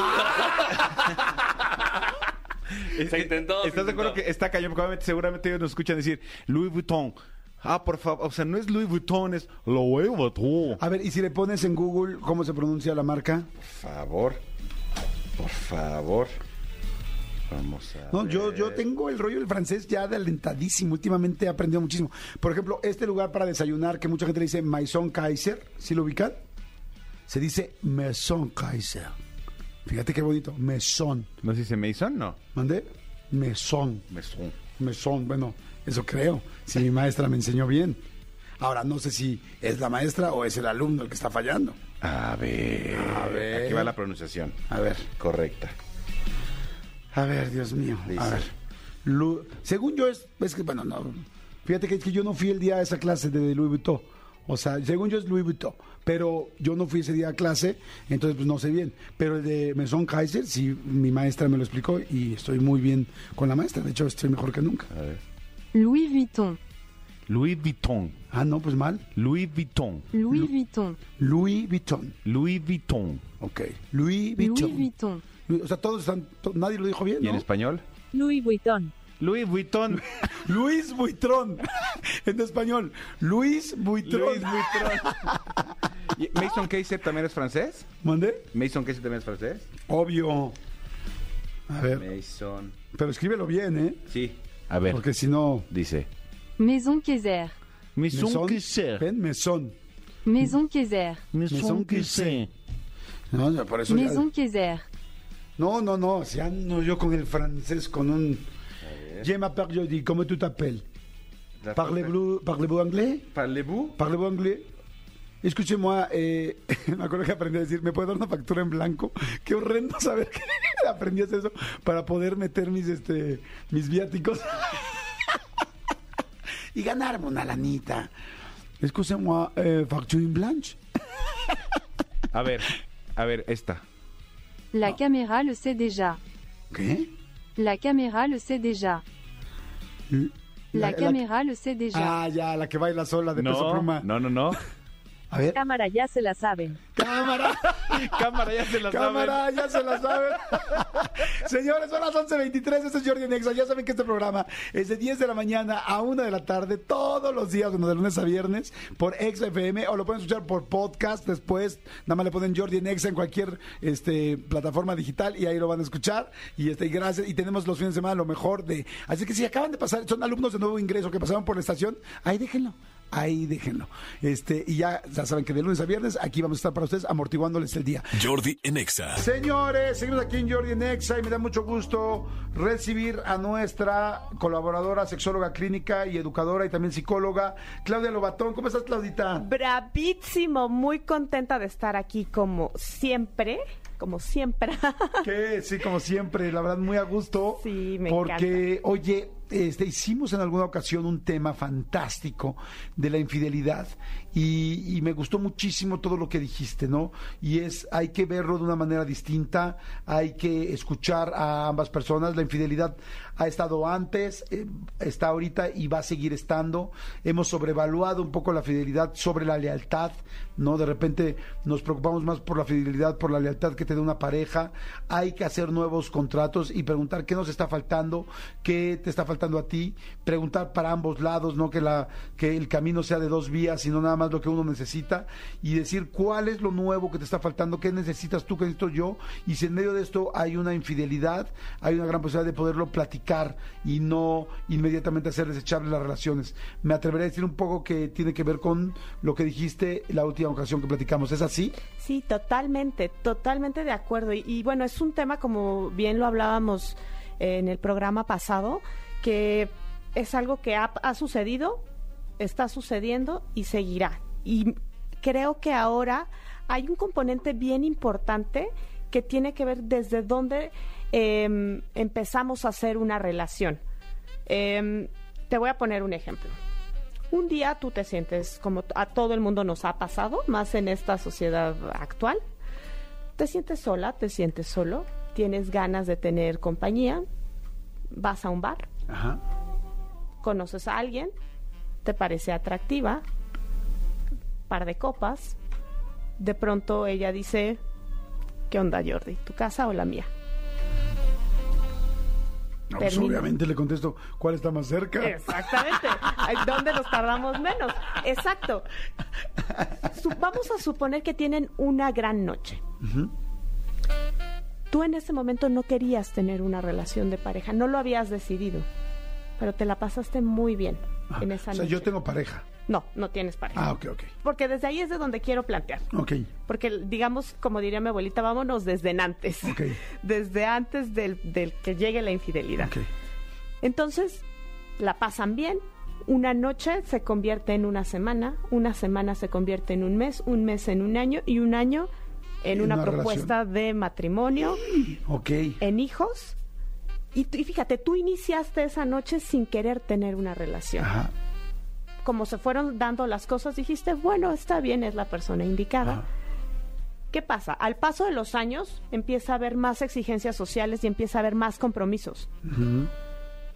Speaker 4: Se intentó, se
Speaker 5: ¿Estás de acuerdo que está cañón? Porque obviamente, seguramente ellos nos escuchan decir Louis Vuitton. Ah, por favor. O sea, no es Louis Vuitton, es Louis Vuitton.
Speaker 3: A ver, y si le pones en Google cómo se pronuncia la marca.
Speaker 5: Por favor. Por favor. Vamos a.
Speaker 3: No, yo,
Speaker 5: ver.
Speaker 3: yo tengo el rollo del francés ya adelantadísimo. Últimamente he aprendido muchísimo. Por ejemplo, este lugar para desayunar que mucha gente le dice Maison Kaiser, ¿sí lo ubican? Se dice Maison Kaiser. Fíjate qué bonito. Maison.
Speaker 5: ¿No se dice Mason? No.
Speaker 3: ¿Mandé? Maison.
Speaker 5: Mason.
Speaker 3: Maison. Bueno, eso creo. Si mi maestra me enseñó bien. Ahora, no sé si es la maestra o es el alumno el que está fallando.
Speaker 5: A ver.
Speaker 3: A ver.
Speaker 5: Aquí va la pronunciación.
Speaker 3: A ver.
Speaker 5: Correcta.
Speaker 3: A ver, Dios mío.
Speaker 5: Dice.
Speaker 3: A ver. Lu- según yo es, es que, bueno, no. Fíjate que, es que yo no fui el día a esa clase de Louis Vuitton. O sea, según yo es Louis Vuitton. Pero yo no fui ese día a clase, entonces pues no sé bien. Pero el de Maison Kaiser, sí, mi maestra me lo explicó y estoy muy bien con la maestra. De hecho, estoy mejor que nunca.
Speaker 5: A ver.
Speaker 9: Louis Vuitton.
Speaker 5: Louis Vuitton.
Speaker 3: Ah, no, pues mal.
Speaker 5: Louis Vuitton.
Speaker 9: Louis Vuitton.
Speaker 3: Louis Vuitton.
Speaker 5: Louis Vuitton.
Speaker 3: Ok. Louis Vuitton.
Speaker 9: Louis Vuitton.
Speaker 3: O sea, todos están, to- nadie lo dijo bien,
Speaker 5: ¿Y en
Speaker 3: ¿no?
Speaker 5: español?
Speaker 9: Louis Vuitton.
Speaker 5: Louis Vuitton.
Speaker 3: Luis Buitrón. en español. Luis Buitrón.
Speaker 5: Louis Vuitton. ¿Y ¿Mason Kaiser también es francés?
Speaker 3: ¿Mandé?
Speaker 5: ¿Mason Kaiser también es francés?
Speaker 3: Obvio. A ver,
Speaker 5: Mason.
Speaker 3: pero escríbelo bien, ¿eh?
Speaker 5: Sí. A ver.
Speaker 3: Porque si no...
Speaker 5: Dice.
Speaker 9: Maison Kaiser.
Speaker 5: Maison Kaiser.
Speaker 3: Ven, mesón.
Speaker 9: Maison Kaiser.
Speaker 3: Maison Kaiser. No, por eso... ya-
Speaker 9: Maison Kaiser.
Speaker 3: No, no, no. Si ando yo con el francés con un... Je m'appelle Jody. ¿Cómo tú t'appelles? Parlez-vous parlez anglais?
Speaker 5: Parlez-vous?
Speaker 3: Parlez-vous anglais? Escúcheme, eh, <laughs> me acuerdo que aprendí a decir, ¿me puede dar una factura en blanco? <laughs> Qué horrendo saber que <laughs> aprendí a hacer eso para poder meter mis, este, mis viáticos y ganarme una lanita. Escúcheme, eh, facture blanche. <laughs>
Speaker 5: A ver. A ver, esta.
Speaker 9: La caméra le sait déjà.
Speaker 3: ¿Qué?
Speaker 9: La caméra le sait déjà. La, caméra le sait déjà.
Speaker 3: Ah, ya, la que baila sola de peso
Speaker 5: No,
Speaker 3: pluma.
Speaker 5: no, no, no.
Speaker 3: A ver.
Speaker 9: Cámara ya se la saben.
Speaker 3: Cámara.
Speaker 5: Cámara, ya se la
Speaker 3: Cámara, ya se la saben. <laughs> Señores, son las 11.23, este es Jordi Nexa. Ya saben que este programa es de 10 de la mañana a 1 de la tarde, todos los días, bueno, de lunes a viernes, por XFM, o lo pueden escuchar por podcast después. Nada más le ponen Jordi Nexa en cualquier este, plataforma digital y ahí lo van a escuchar. Y este, y gracias. Y tenemos los fines de semana lo mejor de. Así que si acaban de pasar, son alumnos de nuevo ingreso que pasaron por la estación, ahí déjenlo. Ahí déjenlo. Este, y ya, ya saben que de lunes a viernes aquí vamos a estar para ustedes amortiguándoles el día.
Speaker 2: Jordi en Exa.
Speaker 3: Señores, seguimos aquí en Jordi Nexa y me da mucho gusto recibir a nuestra colaboradora, sexóloga clínica y educadora y también psicóloga, Claudia Lobatón. ¿Cómo estás, Claudita?
Speaker 11: Bravísimo, muy contenta de estar aquí como siempre, como siempre.
Speaker 3: Que sí, como siempre, la verdad, muy a gusto.
Speaker 11: Sí, me
Speaker 3: Porque, oye, este, hicimos en alguna ocasión un tema fantástico de la infidelidad y, me gustó muchísimo todo lo que dijiste, ¿no? Y es, hay que verlo de una manera distinta, hay que escuchar a ambas personas. La infidelidad ha estado antes, eh, está ahorita y va a seguir estando. Hemos sobrevaluado un poco la fidelidad sobre la lealtad, ¿no? De repente nos preocupamos más por la fidelidad, por la lealtad que te da una pareja. Hay que hacer nuevos contratos y preguntar qué nos está faltando, qué te está faltando a ti, preguntar para ambos lados, no que la que el camino sea de dos vías, sino nada más lo que uno necesita y decir cuál es lo nuevo que te está faltando, qué necesitas tú, qué necesito yo y si en medio de esto hay una infidelidad, hay una gran posibilidad de poderlo platicar y no inmediatamente hacer desechables las relaciones. Me atreveré a decir un poco que tiene que ver con lo que dijiste la última ocasión que platicamos. ¿Es así?
Speaker 11: Sí, totalmente, totalmente de acuerdo. Y, y bueno, es un tema como bien lo hablábamos eh, en el programa pasado, que es algo que ha, sucedido, está sucediendo y seguirá. Y creo que ahora hay un componente bien importante que tiene que ver desde dónde em, empezamos a hacer una relación. Em, te voy a poner un ejemplo. Un día tú te sientes como a todo el mundo nos ha pasado, más en esta sociedad actual. Te sientes sola, te sientes solo, tienes ganas de tener compañía, vas a un bar,
Speaker 3: Ajá.
Speaker 11: conoces a alguien, te parece atractiva, par de copas, de pronto ella dice, ¿qué onda Jordi? ¿Tu casa o la mía?
Speaker 3: No, pues, obviamente le contesto, ¿cuál está más cerca?
Speaker 11: Exactamente. ¿Dónde nos tardamos menos? Exacto. Vamos a suponer que tienen una gran noche. Tú en ese momento no querías tener una relación de pareja, no lo habías decidido, pero te la pasaste muy bien
Speaker 3: Ajá.
Speaker 11: en esa
Speaker 3: o sea,
Speaker 11: noche.
Speaker 3: yo tengo pareja.
Speaker 11: No, no tienes pareja.
Speaker 3: Ah, ok, ok.
Speaker 11: Porque desde ahí es de donde quiero plantear.
Speaker 3: Ok,
Speaker 11: Porque, digamos, como diría mi abuelita, vámonos desde antes.
Speaker 3: ok, <laughs>
Speaker 11: Desde antes del, del que llegue la infidelidad.
Speaker 3: ok.
Speaker 11: Entonces, la pasan bien. Una noche se convierte en una semana, una semana se convierte en un mes, un mes en un año y un año en una,
Speaker 3: una
Speaker 11: propuesta de matrimonio, <gasps>
Speaker 3: Ok.
Speaker 11: en hijos. Y, fíjate, tú iniciaste esa noche sin querer tener una relación.
Speaker 3: Ajá.
Speaker 11: Como se fueron dando las cosas, dijiste, bueno, está bien, es la persona indicada.
Speaker 3: Ajá.
Speaker 11: ¿Qué pasa? Al paso de los años empieza a haber más exigencias sociales y empieza a haber más compromisos.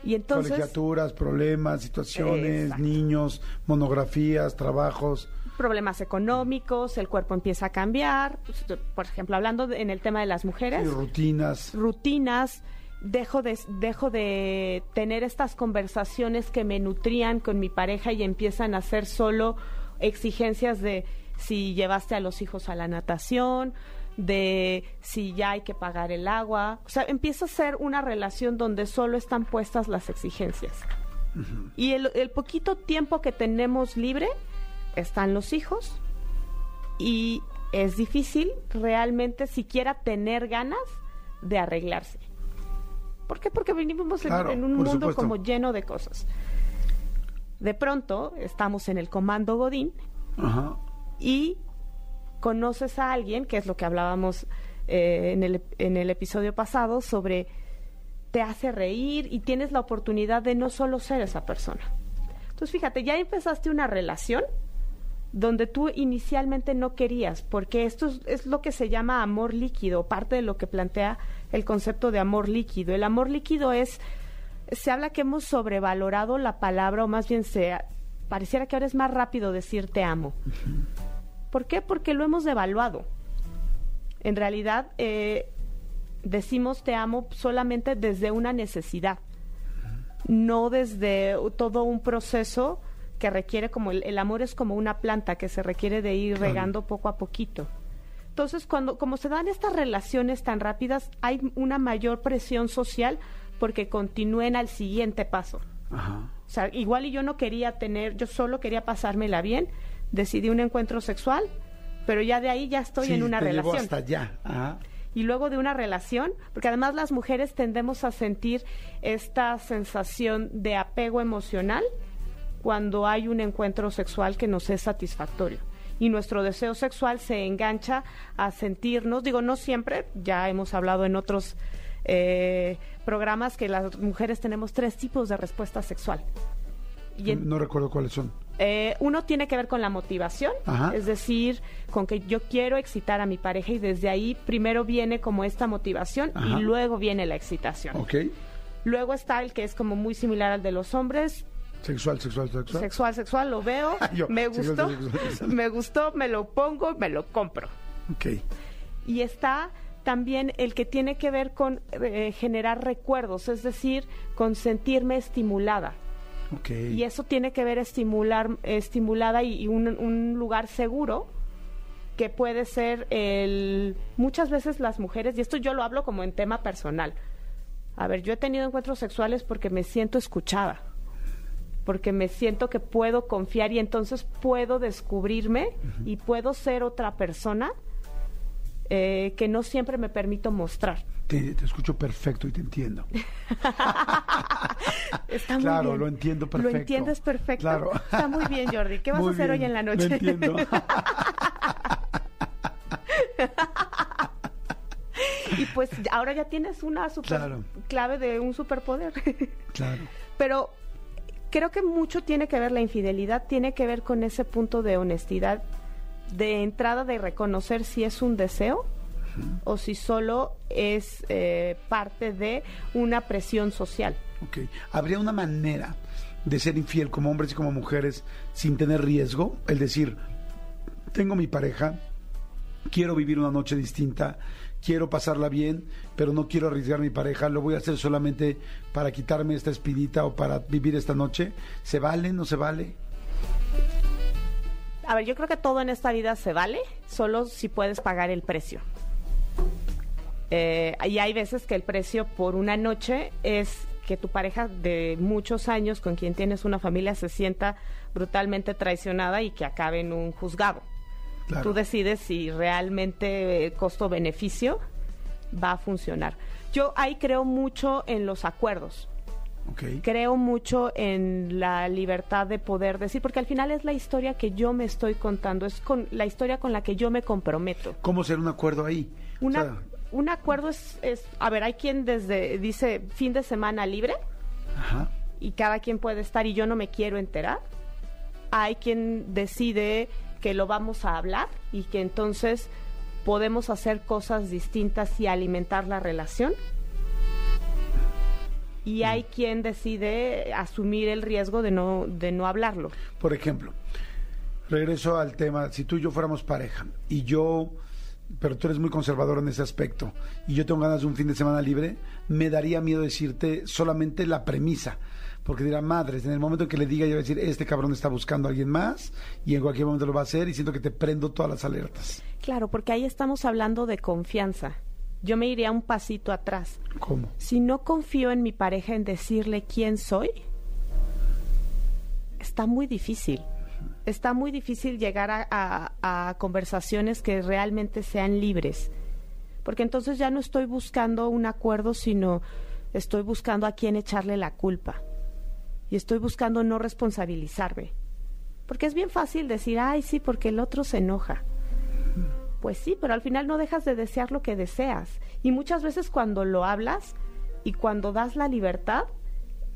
Speaker 11: Y entonces...
Speaker 3: Colegiaturas, problemas, situaciones,
Speaker 11: Exacto.
Speaker 3: niños, monografías, trabajos.
Speaker 11: Problemas económicos, el cuerpo empieza a cambiar, pues, por ejemplo, hablando de- en el tema de las mujeres,
Speaker 3: y rutinas.
Speaker 11: rutinas, dejo de, dejo de tener estas conversaciones que me nutrían con mi pareja y empiezan a ser solo exigencias de si llevaste a los hijos a la natación, de si ya hay que pagar el agua, o sea, empieza a ser una relación donde solo están puestas las exigencias. Y el, el poquito tiempo que tenemos libre están los hijos y es difícil realmente siquiera tener ganas de arreglarse. ¿Por qué? Porque venimos en-
Speaker 3: Claro,
Speaker 11: en, un mundo
Speaker 3: supuesto.
Speaker 11: como lleno de cosas. De pronto estamos en el comando Godín
Speaker 3: Ajá.
Speaker 11: y conoces a alguien, que es lo que hablábamos eh, en, el, en el episodio pasado, sobre te hace reír y tienes la oportunidad de no solo ser esa persona. Entonces, fíjate, ya empezaste una relación donde tú inicialmente no querías, porque esto es, es lo que se llama amor líquido, parte de lo que plantea el concepto de amor líquido. El amor líquido es, se habla que hemos sobrevalorado la palabra, o más bien se, pareciera que ahora es más rápido decir te amo. ¿Por qué? Porque lo hemos devaluado. En realidad, eh, decimos te amo solamente desde una necesidad, no desde todo un proceso que requiere como el, el amor es como una planta que se requiere de ir regando poco a poquito. Entonces, cuando como se dan estas relaciones tan rápidas, hay una mayor presión social porque continúen al siguiente paso.
Speaker 3: Ajá.
Speaker 11: O sea, igual y yo no quería tener, yo solo quería pasármela bien, decidí un encuentro sexual, pero ya de ahí ya estoy
Speaker 3: Sí,
Speaker 11: en una
Speaker 3: te
Speaker 11: relación.
Speaker 3: hasta allá. Ajá.
Speaker 11: Y luego de una relación, porque además las mujeres tendemos a sentir esta sensación de apego emocional cuando hay un encuentro sexual que nos es satisfactorio. Y nuestro deseo sexual se engancha a sentirnos, digo, no siempre, ya hemos hablado en otros eh, programas que las mujeres tenemos tres tipos de respuesta sexual. Y en-
Speaker 3: No recuerdo cuáles son.
Speaker 11: eh, uno tiene que ver con la motivación,
Speaker 3: Ajá.
Speaker 11: es decir, con que yo quiero excitar a mi pareja y desde ahí primero viene como esta motivación
Speaker 3: Ajá.
Speaker 11: y luego viene la excitación. Luego está el que es como muy similar al de los hombres,
Speaker 3: Sexual, sexual, sexual.
Speaker 11: sexual, sexual, lo veo, <laughs>
Speaker 3: Yo,
Speaker 11: me gustó,
Speaker 3: sexual, sexual.
Speaker 11: me gustó, me lo pongo, me lo compro.
Speaker 3: Ok.
Speaker 11: Y está también el que tiene que ver con eh, generar recuerdos, es decir, con sentirme estimulada.
Speaker 3: Ok.
Speaker 11: Y eso tiene que ver estimular, estimulada y, y un, un lugar seguro que puede ser el muchas veces las mujeres y esto yo lo hablo como en tema personal. A ver, yo he tenido encuentros sexuales porque me siento escuchada, porque me siento que puedo confiar y entonces puedo descubrirme y puedo ser otra persona eh, que no siempre me permito mostrar.
Speaker 3: Te, te escucho perfecto y te entiendo. <laughs>
Speaker 11: Está muy
Speaker 3: Claro,
Speaker 11: bien.
Speaker 3: lo entiendo perfecto.
Speaker 11: Lo entiendes perfecto.
Speaker 3: Claro.
Speaker 11: Está muy bien, Jordi. ¿Qué vas
Speaker 3: Muy
Speaker 11: a hacer
Speaker 3: bien,
Speaker 11: hoy en la
Speaker 3: lo
Speaker 11: noche?
Speaker 3: entiendo. <laughs> <laughs>
Speaker 11: pues ahora ya tienes una super
Speaker 3: Claro.
Speaker 11: clave de un superpoder.
Speaker 3: Claro.
Speaker 11: Pero creo que mucho tiene que ver la infidelidad, tiene que ver con ese punto de honestidad, de entrada de reconocer si es un deseo o si solo es eh, parte de una presión social.
Speaker 3: Ok. ¿Habría una manera de ser infiel como hombres y como mujeres sin tener riesgo? El decir, tengo mi pareja, quiero vivir una noche distinta, quiero pasarla bien, pero no quiero arriesgar mi pareja, lo voy a hacer solamente para quitarme esta espinita o para vivir esta noche. ¿Se vale? ¿No se vale?
Speaker 11: A ver, yo creo que todo en esta vida se vale, solo si puedes pagar el precio. Eh, y hay veces que el precio por una noche es que tu pareja de muchos años con quien tienes una familia se sienta brutalmente traicionada y que acabe en un juzgado.
Speaker 3: Claro.
Speaker 11: Tú decides si realmente eh, costo-beneficio va a funcionar. Yo ahí creo mucho en los acuerdos. Creo mucho en la libertad de poder decir, porque al final es la historia que yo me estoy contando, es con la historia con la que yo me comprometo.
Speaker 3: ¿Cómo ser un acuerdo ahí? O
Speaker 11: Una,
Speaker 3: sea,
Speaker 11: un acuerdo es, es, a ver, hay quien desde dice fin de semana libre
Speaker 3: ajá.
Speaker 11: y cada quien puede estar y yo no me quiero enterar. Hay quien decide que lo vamos a hablar y que entonces podemos hacer cosas distintas y alimentar la relación. Y hay quien decide asumir el riesgo de no, de no hablarlo.
Speaker 3: Por ejemplo, regreso al tema, si tú y yo fuéramos pareja y yo, pero tú eres muy conservador en ese aspecto, y yo tengo ganas de un fin de semana libre, me daría miedo decirte solamente la premisa. Porque dirá, madres, en el momento en que le diga, yo voy a decir, este cabrón está buscando a alguien más y en cualquier momento lo va a hacer y siento que te prendo todas las alertas.
Speaker 11: Claro, porque ahí estamos hablando de confianza. Yo me iría un pasito atrás.
Speaker 3: ¿Cómo?
Speaker 11: Si no confío en mi pareja en decirle quién soy, está muy difícil. Está muy difícil llegar a, a- a conversaciones que realmente sean libres. Porque entonces ya no estoy buscando un acuerdo, sino estoy buscando a quién echarle la culpa. Y estoy buscando no responsabilizarme. Porque es bien fácil decir, ay, sí, porque el otro se enoja. Pues sí, pero al final no dejas de desear lo que deseas. Y muchas veces cuando lo hablas y cuando das la libertad,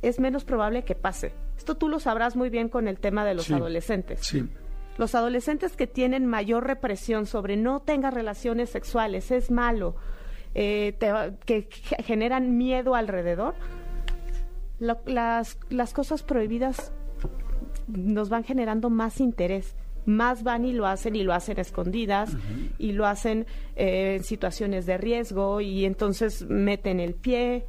Speaker 11: es menos probable que pase. Esto tú lo sabrás muy bien con el tema de los
Speaker 3: Sí.
Speaker 11: adolescentes.
Speaker 3: Sí.
Speaker 11: Los adolescentes que tienen mayor represión sobre no tengas relaciones sexuales, es malo, eh, te que ge- generan miedo alrededor, lo- las, las cosas prohibidas nos van generando más interés. Más van y lo hacen y lo hacen escondidas y lo hacen eh, en situaciones de riesgo y entonces meten el pie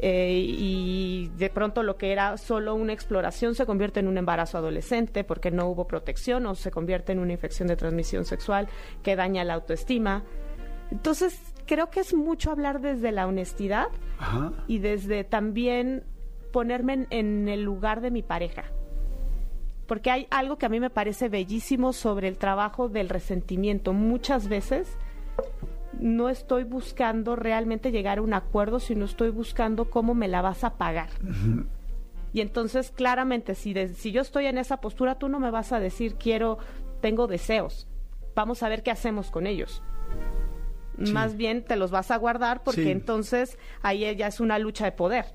Speaker 11: eh, y de pronto lo que era solo una exploración se convierte en un embarazo adolescente porque no hubo protección o se convierte en una infección de transmisión sexual que daña la autoestima. Entonces creo que es mucho hablar desde la honestidad
Speaker 3: Ajá.
Speaker 11: y desde también ponerme en, en el lugar de mi pareja. Porque hay algo que a mí me parece bellísimo sobre el trabajo del resentimiento. Muchas veces no estoy buscando realmente llegar a un acuerdo, sino estoy buscando cómo me la vas a pagar. Y entonces, claramente, si, de- si yo estoy en esa postura, tú no me vas a decir, quiero, tengo deseos. Vamos a ver qué hacemos con ellos.
Speaker 3: Sí.
Speaker 11: Más bien te los vas a guardar porque
Speaker 3: Sí.
Speaker 11: entonces ahí ya es una lucha de poder.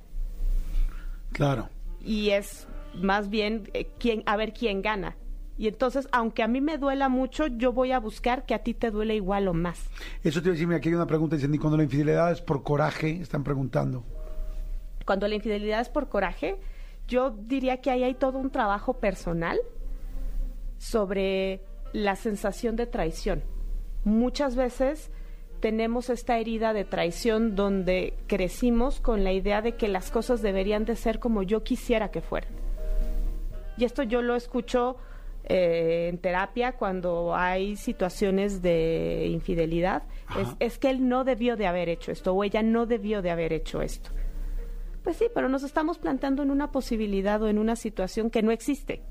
Speaker 3: Claro.
Speaker 11: Y es más bien eh, quién, a ver quién gana. Y entonces, aunque a mí me duela mucho, yo voy a buscar que a ti te duele igual o más.
Speaker 3: Eso te iba a decir, aquí hay una pregunta, dicen, y cuando la infidelidad es por coraje, están preguntando.
Speaker 11: Cuando la infidelidad es por coraje, yo diría que ahí hay todo un trabajo personal sobre la sensación de traición. Muchas veces tenemos esta herida de traición donde crecimos con la idea de que las cosas deberían de ser como yo quisiera que fueran. Y esto yo lo escucho eh, en terapia cuando hay situaciones de infidelidad. Es, es que él no debió de haber hecho esto o ella no debió de haber hecho esto. Pues sí, pero nos estamos plantando en una posibilidad o en una situación que no existe.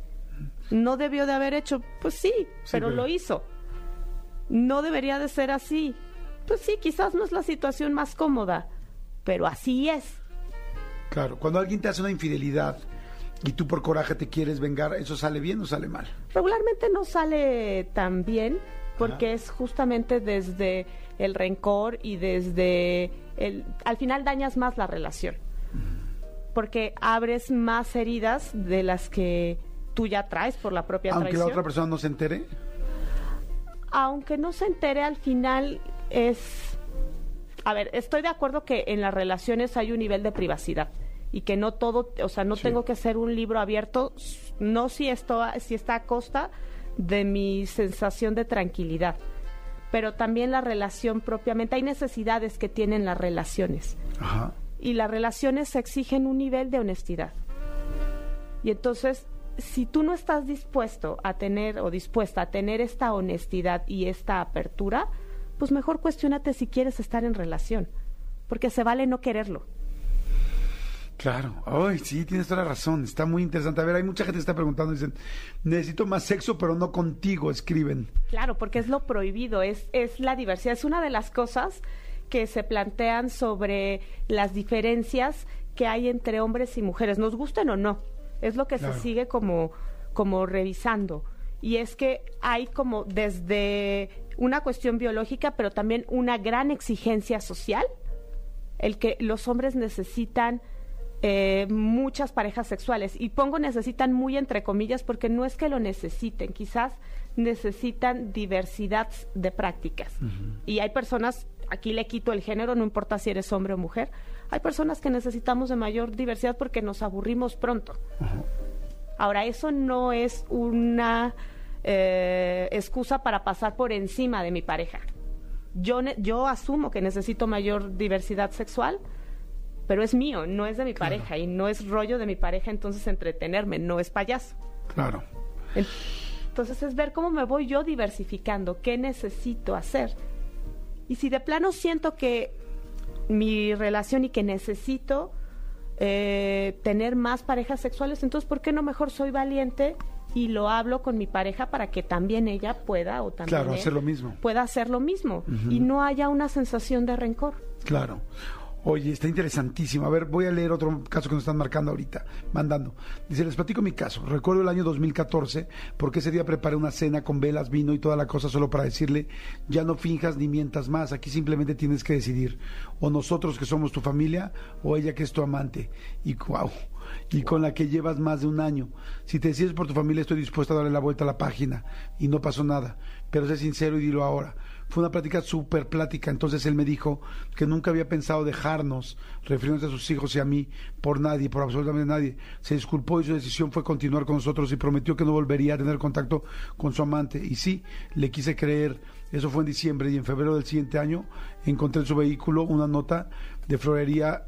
Speaker 11: No debió de haber hecho, pues sí, pero
Speaker 3: pero-
Speaker 11: lo hizo. No debería de ser así. Pues sí, quizás no es la situación más cómoda, pero así es.
Speaker 3: Claro, cuando alguien te hace una infidelidad y tú por coraje te quieres vengar, ¿eso sale bien o sale mal?
Speaker 11: Regularmente no sale tan bien porque es justamente desde el rencor y desde el... Al final dañas más la relación, porque abres más heridas de las que tú ya traes por la propia
Speaker 3: Aunque la
Speaker 11: traición.
Speaker 3: otra persona no se entere.
Speaker 11: aunque no se entere al final es a ver estoy de acuerdo que en las relaciones hay un nivel de privacidad y que no todo o sea no tengo que ser un libro abierto no si esto si está a costa de mi sensación de tranquilidad pero también la relación propiamente hay necesidades que tienen las relaciones
Speaker 3: Ajá.
Speaker 11: y las relaciones exigen un nivel de honestidad. Y entonces, si tú no estás dispuesto a tener o dispuesta a tener esta honestidad y esta apertura, pues mejor cuestionate si quieres estar en relación, porque se vale no quererlo.
Speaker 3: Claro, ay, sí, tienes toda la razón, está muy interesante. A ver, hay mucha gente que está preguntando, dicen, necesito más sexo, pero no contigo, escriben.
Speaker 11: Claro, porque es lo prohibido, es, es la diversidad. Es una de las cosas que se plantean sobre las diferencias que hay entre hombres y mujeres, nos gusten o no. Es lo que
Speaker 12: Claro.
Speaker 11: se sigue como, como revisando. Y es que hay como desde una cuestión biológica, pero también una gran exigencia social, el que los hombres necesitan eh, muchas parejas sexuales. Y pongo necesitan muy entre comillas porque no es que lo necesiten, quizás necesitan diversidad de prácticas. Y hay personas, aquí le quito el género, no importa si eres hombre o mujer, hay personas que necesitamos de mayor diversidad porque nos aburrimos pronto. Ahora, eso no es una eh, excusa para pasar por encima de mi pareja. Yo, yo asumo que necesito mayor diversidad sexual, pero es mío, no es de mi pareja y no es rollo de mi pareja, entonces entretenerme, no es payaso.
Speaker 3: Claro.
Speaker 11: En- Entonces es ver cómo me voy yo diversificando, qué necesito hacer. Y si de plano siento que mi relación y que necesito eh, tener más parejas sexuales, entonces ¿por qué no mejor soy valiente y lo hablo con mi pareja para que también ella pueda o también
Speaker 3: Claro,
Speaker 11: él
Speaker 3: hacer lo mismo.
Speaker 11: pueda hacer lo mismo y no haya una sensación de rencor?
Speaker 3: Claro. Oye, está interesantísimo. A ver, voy a leer otro caso que nos están marcando ahorita, mandando. Dice, les platico mi caso. Recuerdo el año 2014, porque ese día preparé una cena con velas, vino y toda la cosa solo para decirle, ya no finjas ni mientas más, aquí simplemente tienes que decidir. O nosotros que somos tu familia, o ella que es tu amante. Y wow. Y con la que llevas más de un año. Si te decides por tu familia, estoy dispuesta a darle la vuelta a la página. Y no pasó nada. Pero sé sincero y dilo ahora. Fue una plática súper plática. Entonces él me dijo que nunca había pensado dejarnos, refiriéndose a sus hijos y a mí, por nadie, por absolutamente nadie. Se disculpó y su decisión fue continuar con nosotros y prometió que no volvería a tener contacto con su amante. Y sí, le quise creer. Eso fue en diciembre y en febrero del siguiente año encontré en su vehículo una nota de florería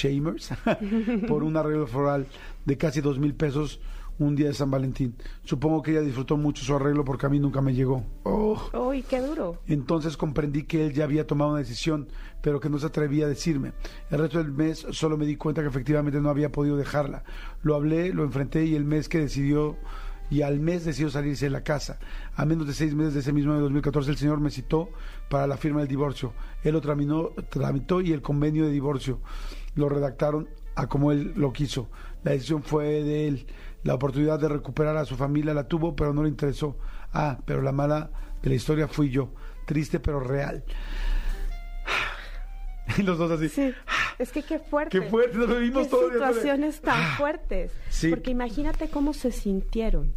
Speaker 3: Chambers <laughs> por un arreglo floral de casi dos mil pesos un día de San Valentín. Supongo que ella disfrutó mucho su arreglo porque a mí nunca me llegó. Oh.
Speaker 11: ¡Uy, qué duro!
Speaker 3: Entonces comprendí que él ya había tomado una decisión, pero que no se atrevía a decirme. El resto del mes solo me di cuenta que efectivamente no había podido dejarla. Lo hablé, lo enfrenté y el mes que decidió y al mes decidió salirse de la casa. A menos de seis meses de ese mismo año 2014 el señor me citó para la firma del divorcio. Él lo traminó- tramitó y el convenio de divorcio lo redactaron a como él lo quiso. La decisión fue de él. La oportunidad de recuperar a su familia la tuvo, pero no le interesó. Ah, pero la mala de la historia fui yo. Triste, pero real. <sighs> Y los dos así.
Speaker 11: Sí, es que qué fuerte.
Speaker 3: Qué fuerte, nos lo vimos
Speaker 11: Qué situaciones tan fuertes.
Speaker 3: Sí.
Speaker 11: Porque imagínate cómo se sintieron.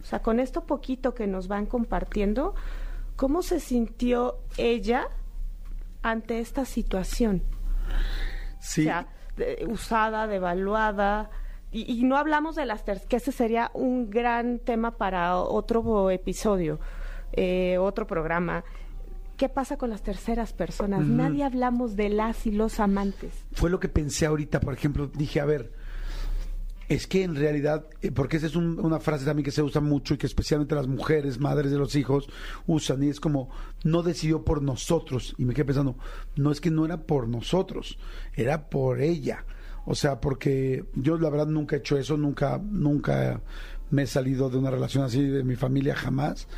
Speaker 11: O sea, con esto poquito que nos van compartiendo, ¿cómo se sintió ella ante esta situación?
Speaker 3: Sí.
Speaker 11: O sea, de- usada, devaluada. Y, y no hablamos de las ter que ese sería un gran tema para otro episodio, eh, otro programa. ¿Qué pasa con las terceras personas?
Speaker 3: Ujú.
Speaker 11: Nadie hablamos de las y los amantes.
Speaker 3: Fue lo que pensé ahorita, por ejemplo, dije, a ver, es que en realidad, eh, porque esa es un- una frase también que se usa mucho y que especialmente las mujeres, madres de los hijos, usan, y es como, no decidió por nosotros. Y me quedé pensando, no es que no era por nosotros, era por ella. O sea, porque yo la verdad nunca he hecho eso, nunca, nunca me he salido de una relación así de mi familia, jamás.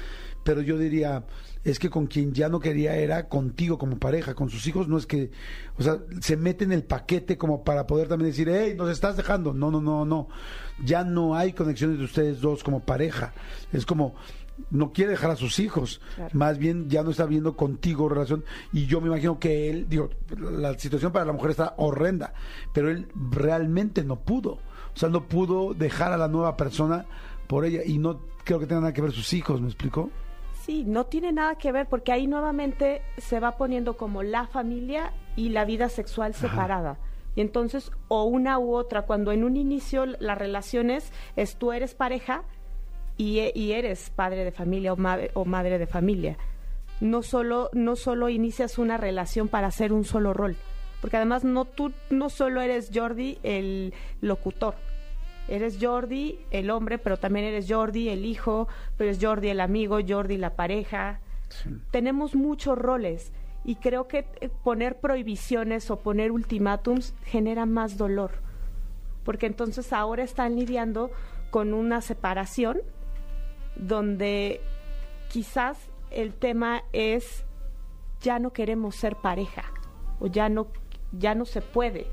Speaker 3: Pero yo diría, es que con quien ya no quería era contigo como pareja, con sus hijos no es que, o sea, se mete en el paquete como para poder también decir, hey, nos estás dejando. No, no, no, no. Ya no hay conexiones de ustedes dos como pareja. Es como, no quiere dejar a sus hijos,
Speaker 11: Claro.
Speaker 3: más bien ya no está viendo contigo relación y yo me imagino que él, digo, la situación para la mujer está horrenda, pero él realmente no pudo, o sea, no pudo dejar a la nueva persona por ella y no creo que tenga nada que ver sus hijos, ¿me explicó?
Speaker 11: Sí, no tiene nada que ver porque ahí nuevamente se va poniendo como la familia y la vida sexual separada. Y entonces, o una u otra, cuando en un inicio la relación es, es tú eres pareja y, e- y eres padre de familia o, ma- o madre de familia. No solo, no solo inicias una relación para hacer un solo rol, porque además no tú no solo eres Jordi el locutor, Eres Jordi, el hombre, pero también eres Jordi, el hijo, pero eres Jordi, el amigo, Jordi, la pareja. Tenemos muchos roles y creo que eh, poner prohibiciones o poner ultimátums genera más dolor, porque entonces ahora están lidiando con una separación donde quizás el tema es ya no queremos ser pareja o ya no ya no se puede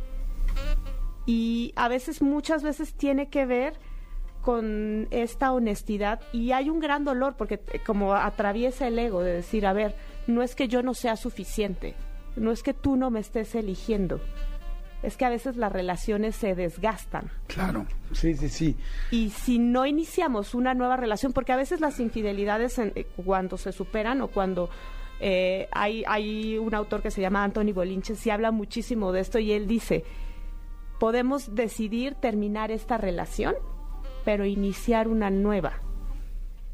Speaker 11: y a veces, muchas veces tiene que ver con esta honestidad y hay un gran dolor porque eh, como atraviesa el ego de decir, a ver, no es que yo no sea suficiente, no es que tú no me estés eligiendo, es que a veces las relaciones se desgastan.
Speaker 3: Claro, sí, sí, sí.
Speaker 11: Y si no iniciamos una nueva relación, porque a veces las infidelidades en- eh, cuando se superan o cuando eh, hay, hay un autor que se llama Anthony Bolinches y habla muchísimo de esto y él dice, podemos decidir terminar esta relación, pero iniciar una nueva.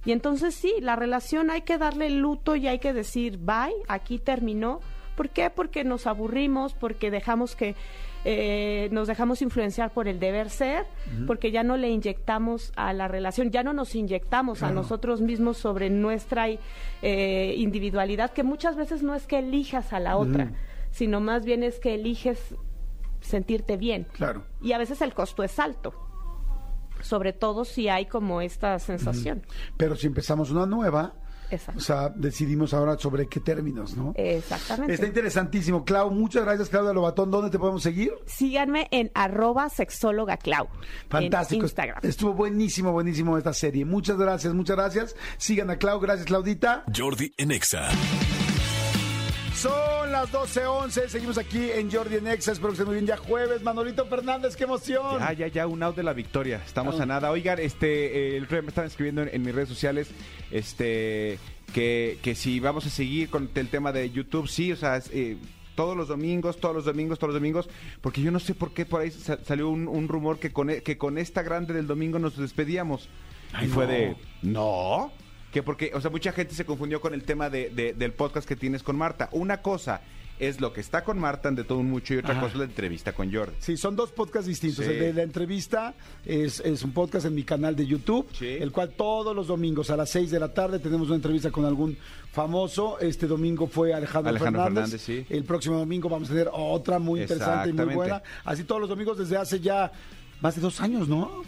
Speaker 11: Y entonces sí, la relación hay que darle luto y hay que decir, bye, aquí terminó. ¿Por qué? Porque nos aburrimos, porque dejamos que eh, nos dejamos influenciar por el deber ser, porque ya no le inyectamos a la relación, ya no nos inyectamos a nosotros mismos sobre nuestra eh, individualidad, que muchas veces no es que elijas a la otra, sino más bien es que eliges sentirte bien.
Speaker 3: Claro.
Speaker 11: Y a veces el costo es alto, sobre todo si hay como esta sensación.
Speaker 3: Pero si empezamos una nueva,
Speaker 11: Exacto.
Speaker 3: o sea, decidimos ahora sobre qué términos, ¿no?
Speaker 11: Exactamente.
Speaker 3: Está interesantísimo. Clau, muchas gracias, Claudia Lobatón. ¿Dónde te podemos seguir?
Speaker 11: Síganme en arroba sexóloga Clau.
Speaker 3: Fantástico.
Speaker 11: En Instagram.
Speaker 3: Estuvo buenísimo, buenísimo esta serie. Muchas gracias, muchas gracias. Sigan a Clau. Gracias, Claudita.
Speaker 2: Jordi en Exa.
Speaker 3: Son las 12.11. Seguimos aquí en Jordi en Exa. Espero que estén muy bien. Ya jueves. Manolito Fernández, qué emoción.
Speaker 5: Ya, ya, ya, un out de la victoria. Estamos
Speaker 3: Ah.
Speaker 5: a nada. Oigan, este, eh, el otro día me estaban escribiendo en, en mis redes sociales, este, que, que si vamos a seguir con el tema de YouTube, sí, o sea, eh, todos los domingos, todos los domingos, todos los domingos, porque yo no sé por qué por ahí sa- salió un, un rumor que con, e- que con esta grande del domingo nos despedíamos.
Speaker 3: Ay,
Speaker 5: y fue
Speaker 3: no.
Speaker 5: de, no, que porque, o sea, mucha gente se confundió con el tema de, de- del podcast que tienes con Marta. Una cosa es lo que está con Marta de todo un mucho y otra
Speaker 3: Ajá.
Speaker 5: cosa es la entrevista con Jordi.
Speaker 3: Sí, son dos podcasts distintos.
Speaker 5: Sí.
Speaker 3: El de la entrevista es, es un podcast en mi canal de YouTube, el cual todos los domingos a las 6 de la tarde tenemos una entrevista con algún famoso. Este domingo fue Alejandro,
Speaker 5: Alejandro
Speaker 3: Fernández.
Speaker 5: Fernández, sí.
Speaker 3: El próximo domingo vamos a tener otra muy interesante y muy buena. Así todos los domingos desde hace ya más de dos años, ¿no?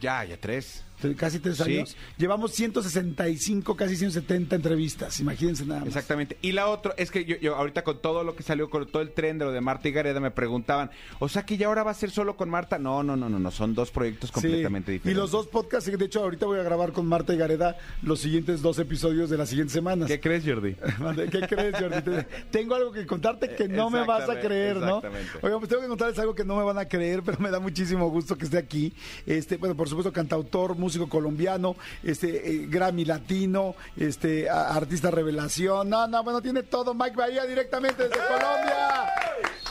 Speaker 5: Ya, ya tres.
Speaker 3: Casi tres
Speaker 5: Sí.
Speaker 3: años. Llevamos 165, casi 170 entrevistas. Imagínense nada más.
Speaker 5: Exactamente. Y la otra es que yo, yo ahorita con todo lo que salió, con todo el tren de lo de Marta y Gareda, me preguntaban, o sea que ya ahora va a ser solo con Marta. No, no, no, no, no, son dos proyectos completamente
Speaker 3: Sí,
Speaker 5: diferentes.
Speaker 3: Y los dos podcasts, de hecho, ahorita voy a grabar con Marta y Gareda los siguientes dos episodios de las siguientes semanas.
Speaker 5: ¿Qué crees, Jordi? <laughs>
Speaker 3: ¿Qué crees, Jordi? Te- Tengo algo que contarte que no me vas a creer, ¿no? Oigan, pues tengo que contarles algo que no me van a creer, pero me da muchísimo gusto que esté aquí. Este, bueno, por supuesto, cantautor, músico colombiano, este, eh, Grammy latino, este, a- artista revelación. No, no, bueno, tiene todo. Mike Bahía directamente desde Colombia.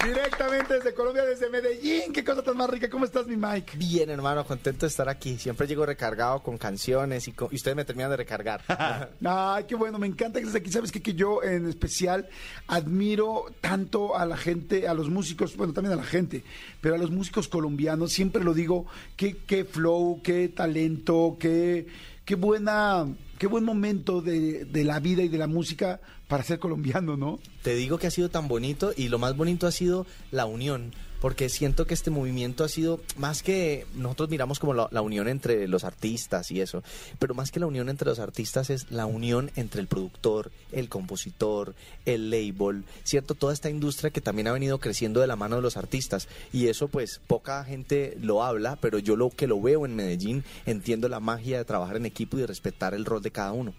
Speaker 3: Directamente desde Colombia, desde Medellín. Qué cosa tan más rica. ¿Cómo estás, mi Mike?
Speaker 12: Bien, hermano, contento de estar aquí. Siempre llego recargado con canciones y, co- y ustedes me terminan de recargar. <laughs>
Speaker 3: Ay, qué bueno, me encanta que estés aquí. Sabes qué? que yo en especial admiro tanto a la gente, a los músicos, bueno, también a la gente, pero a los músicos colombianos, siempre lo digo, qué, qué flow, qué talento, qué, qué buena, qué buen momento de, de la vida y de la música para ser colombiano, ¿no?
Speaker 12: Te digo que ha sido tan bonito y lo más bonito ha sido la unión. Porque siento que este movimiento ha sido más que nosotros miramos como la, unión entre los artistas y eso, pero más que la unión entre los artistas es la unión entre el productor, el compositor, el label, cierto, toda esta industria que también ha venido creciendo de la mano de los artistas y eso pues poca gente lo habla, pero yo lo que lo veo en Medellín entiendo la magia de trabajar en equipo y de respetar el rol de cada uno.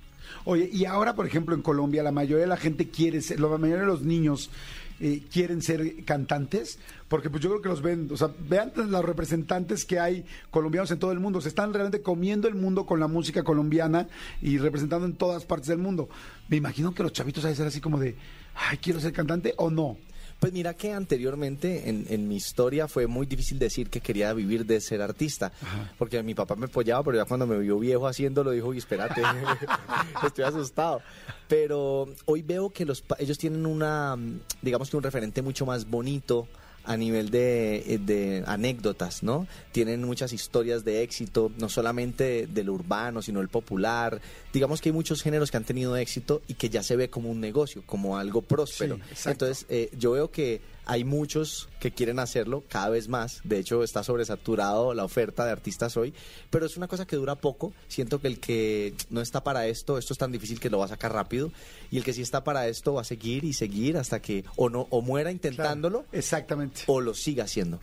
Speaker 3: Oye, y ahora, por ejemplo, en Colombia, la mayoría de la gente quiere ser, la mayoría de los niños eh, quieren ser cantantes, porque pues yo creo que los ven, o sea, vean los representantes que hay colombianos en todo el mundo, se están realmente comiendo el mundo con la música colombiana y representando en todas partes del mundo. Me imagino que los chavitos hay ser así como de, ay, quiero ser cantante o no.
Speaker 12: Pues mira que anteriormente en, en mi historia fue muy difícil decir que quería vivir de ser artista, porque mi papá me apoyaba, pero ya cuando me vio viejo haciéndolo dijo, "Uy, espérate, <laughs> estoy asustado. Pero hoy veo que los ellos tienen una, digamos que un referente mucho más bonito a nivel de, eh, de anécdotas, ¿no? Tienen muchas historias de éxito, no solamente del urbano, sino el popular. Digamos que hay muchos géneros que han tenido éxito y que ya se ve como un negocio, como algo próspero.
Speaker 3: Sí.
Speaker 12: Entonces, eh, yo veo que hay muchos que quieren hacerlo cada vez más. De hecho, está sobresaturado la oferta de artistas hoy, pero es una cosa que dura poco. Siento que el que no está para esto, esto es tan difícil que lo va a sacar rápido, y el que sí está para esto va a seguir y seguir hasta que o no o muera intentándolo,
Speaker 3: exactamente,
Speaker 12: o lo siga haciendo.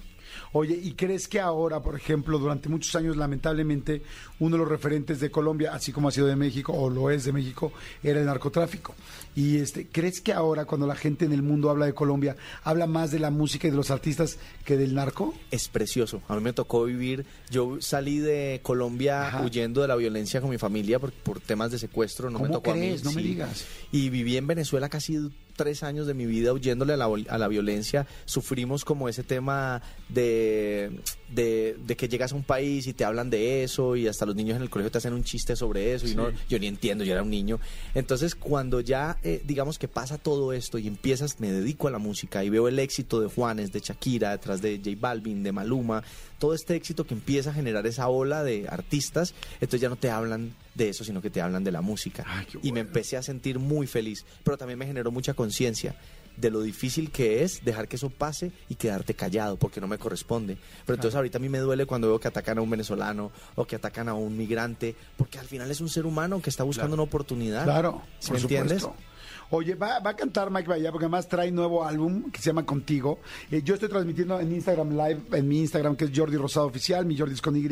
Speaker 3: Oye, ¿y crees que ahora, por ejemplo, durante muchos años, lamentablemente, uno de los referentes de Colombia, así como ha sido de México, o lo es de México, era el narcotráfico? Y este, ¿crees que ahora, cuando la gente en el mundo habla de Colombia, habla más de la música y de los artistas que del narco?
Speaker 12: Es precioso. A mí me tocó vivir. Yo salí de Colombia
Speaker 3: Ajá.
Speaker 12: huyendo de la violencia con mi familia por, por temas de secuestro. No me
Speaker 3: ¿Cómo
Speaker 12: tocó a
Speaker 3: crees?
Speaker 12: mí.
Speaker 3: No me digas.
Speaker 12: Y viví en Venezuela casi tres años de mi vida huyéndole a la, vol- a la violencia. Sufrimos como ese tema de, de, de que llegas a un país y te hablan de eso y hasta los niños en el colegio te hacen un chiste sobre eso y no, yo ni entiendo, yo era un niño. Entonces cuando ya eh, digamos que pasa todo esto y empiezas, me dedico a la música y veo el éxito de Juanes, de Shakira, detrás de J Balvin, de Maluma, todo este éxito que empieza a generar esa ola de artistas, entonces ya no te hablan de eso, sino que te hablan de la música. Y me empecé a sentir muy feliz, pero también me generó mucha conciencia de lo difícil que es dejar que eso pase y quedarte callado porque no me corresponde. Pero entonces ahorita a mí me duele cuando veo que atacan a un venezolano o que atacan a un migrante, porque al final es un ser humano que está buscando una oportunidad.
Speaker 3: Claro,
Speaker 12: ¿Sí
Speaker 3: por
Speaker 12: me entiendes?
Speaker 3: supuesto. Oye, va, va a cantar Mike Bahía porque además trae nuevo álbum que se llama Contigo. Eh, yo estoy transmitiendo en Instagram Live, en mi Instagram que es Jordi Rosado Oficial, mi Jordi es con Y,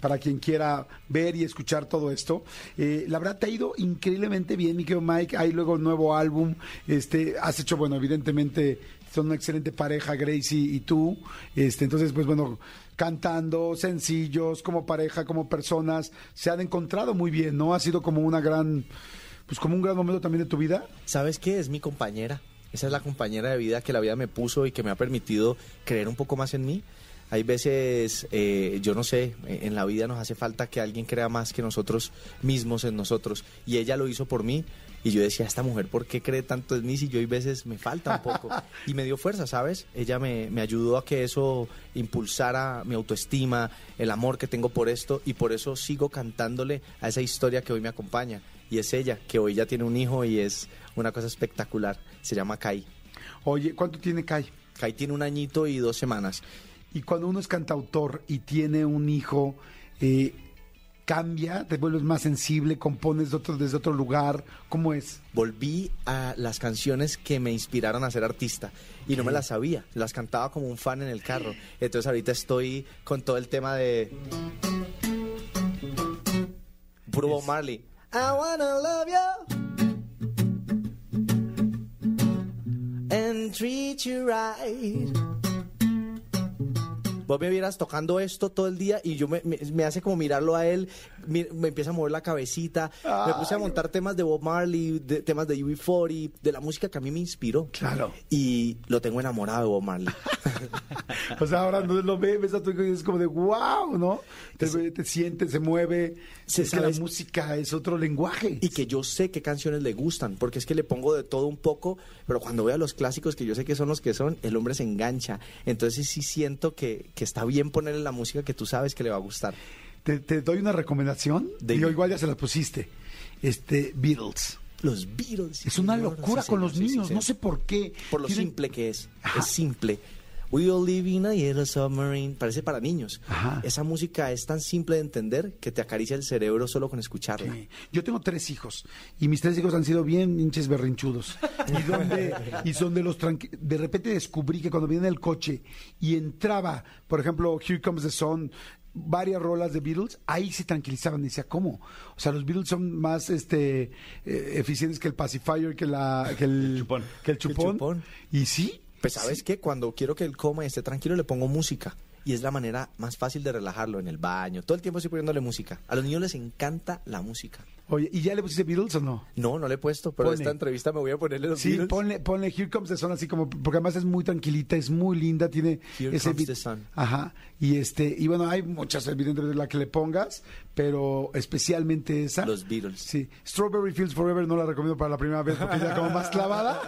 Speaker 3: para quien quiera ver y escuchar todo esto. Eh, la verdad te ha ido increíblemente bien, mi querido Mike. Hay luego nuevo álbum. Este, has hecho, bueno, evidentemente son una excelente pareja, Gracie y tú. Este, entonces, pues bueno, cantando, sencillos, como pareja, como personas, se han encontrado muy bien, ¿no? Ha sido como una gran, pues como un gran momento también de tu vida.
Speaker 12: ¿Sabes qué? Es mi compañera. Esa es la compañera de vida que la vida me puso y que me ha permitido creer un poco más en mí. Hay veces, eh, yo no sé, eh, en la vida nos hace falta que alguien crea más que nosotros mismos en nosotros. Y ella lo hizo por mí. Y yo decía, esta mujer, ¿por qué cree tanto en mí si yo hay veces me falta un poco? <laughs> Y me dio fuerza, ¿sabes? Ella me, me ayudó a que eso impulsara mi autoestima, el amor que tengo por esto. Y por eso sigo cantándole a esa historia que hoy me acompaña. Y es ella, que hoy ya tiene un hijo y es una cosa espectacular. Se llama Kai.
Speaker 3: Oye, ¿cuánto tiene Kai?
Speaker 12: Kai tiene un añito y dos semanas.
Speaker 3: Y cuando uno es cantautor y tiene un hijo, eh, cambia, te vuelves más sensible, compones de otro, desde otro lugar. ¿Cómo es?
Speaker 12: Volví a las canciones que me inspiraron a ser artista y no me las sabía, las cantaba como un fan en el carro. Entonces ahorita estoy con todo el tema de puro Marley. I wanna love you and treat you right. Vos me vieras tocando esto todo el día y yo me, me- me hace como mirarlo a él, me empieza a mover la cabecita, me puse a montar temas de Bob Marley, de- temas de UB40, de la música que a mí me inspiró.
Speaker 3: Claro.
Speaker 12: Y lo tengo enamorado de Bob Marley. <laughs>
Speaker 3: O sea, ahora no lo ves, ves a tu hijo y es como de wow, ¿no? Te, ve, te siente, se mueve.
Speaker 12: Sí,
Speaker 3: es que la música es otro lenguaje.
Speaker 12: y que yo sé qué canciones le gustan, porque es que le pongo de todo un poco, pero cuando veo a los clásicos que yo sé que son los que son, el hombre se engancha. Entonces sí siento que, que está bien ponerle la música que tú sabes que le va a gustar.
Speaker 3: Te, te doy una recomendación.
Speaker 12: Dime.
Speaker 3: Digo, igual ya se la pusiste. Este, Beatles.
Speaker 12: Los Beatles.
Speaker 3: Es una locura
Speaker 12: sí,
Speaker 3: con los
Speaker 12: sí,
Speaker 3: niños,
Speaker 12: sí.
Speaker 3: no sé por qué.
Speaker 12: Por lo
Speaker 3: Tienen-
Speaker 12: simple que es. Es simple. We all live in a yellow submarine. Parece para niños.
Speaker 3: Ajá.
Speaker 12: Esa música es tan simple de entender que te acaricia el cerebro solo con escucharla.
Speaker 3: Sí. Yo tengo tres hijos y mis tres hijos han sido bien hinches berrinchudos. Y donde, y son de los tranqui- de repente descubrí que cuando venía en el coche y entraba, por ejemplo, Here Comes the Sun, varias rolas de Beatles, ahí se tranquilizaban. Decía, ¿cómo? O sea, los Beatles son más este eh, eficientes que el pacifier, que, la, que, el,
Speaker 5: chupón.
Speaker 3: que el chupón.
Speaker 12: chupón.
Speaker 3: Y sí.
Speaker 12: Pues sabes qué, cuando quiero que él coma y esté tranquilo le pongo música. Y es la manera más fácil de relajarlo en el baño. Todo el tiempo estoy poniéndole música. A los niños les encanta la música.
Speaker 3: Oye, ¿y ya le pusiste Beatles o no?
Speaker 12: No, no le he puesto, pero
Speaker 3: Ponle.
Speaker 12: esta entrevista me voy a ponerle los
Speaker 3: Sí,
Speaker 12: Beatles.
Speaker 3: ponle, ponle Here Comes the Sun así como, porque además es muy tranquilita, es muy linda, tiene
Speaker 12: Here
Speaker 3: ese
Speaker 12: Comes the Sun.
Speaker 3: Ajá. Y este, y bueno, hay muchas evidentemente la que le pongas, pero especialmente esa.
Speaker 12: Los Beatles.
Speaker 3: Sí. Strawberry Fields Forever no la recomiendo para la primera vez porque ya como más clavada.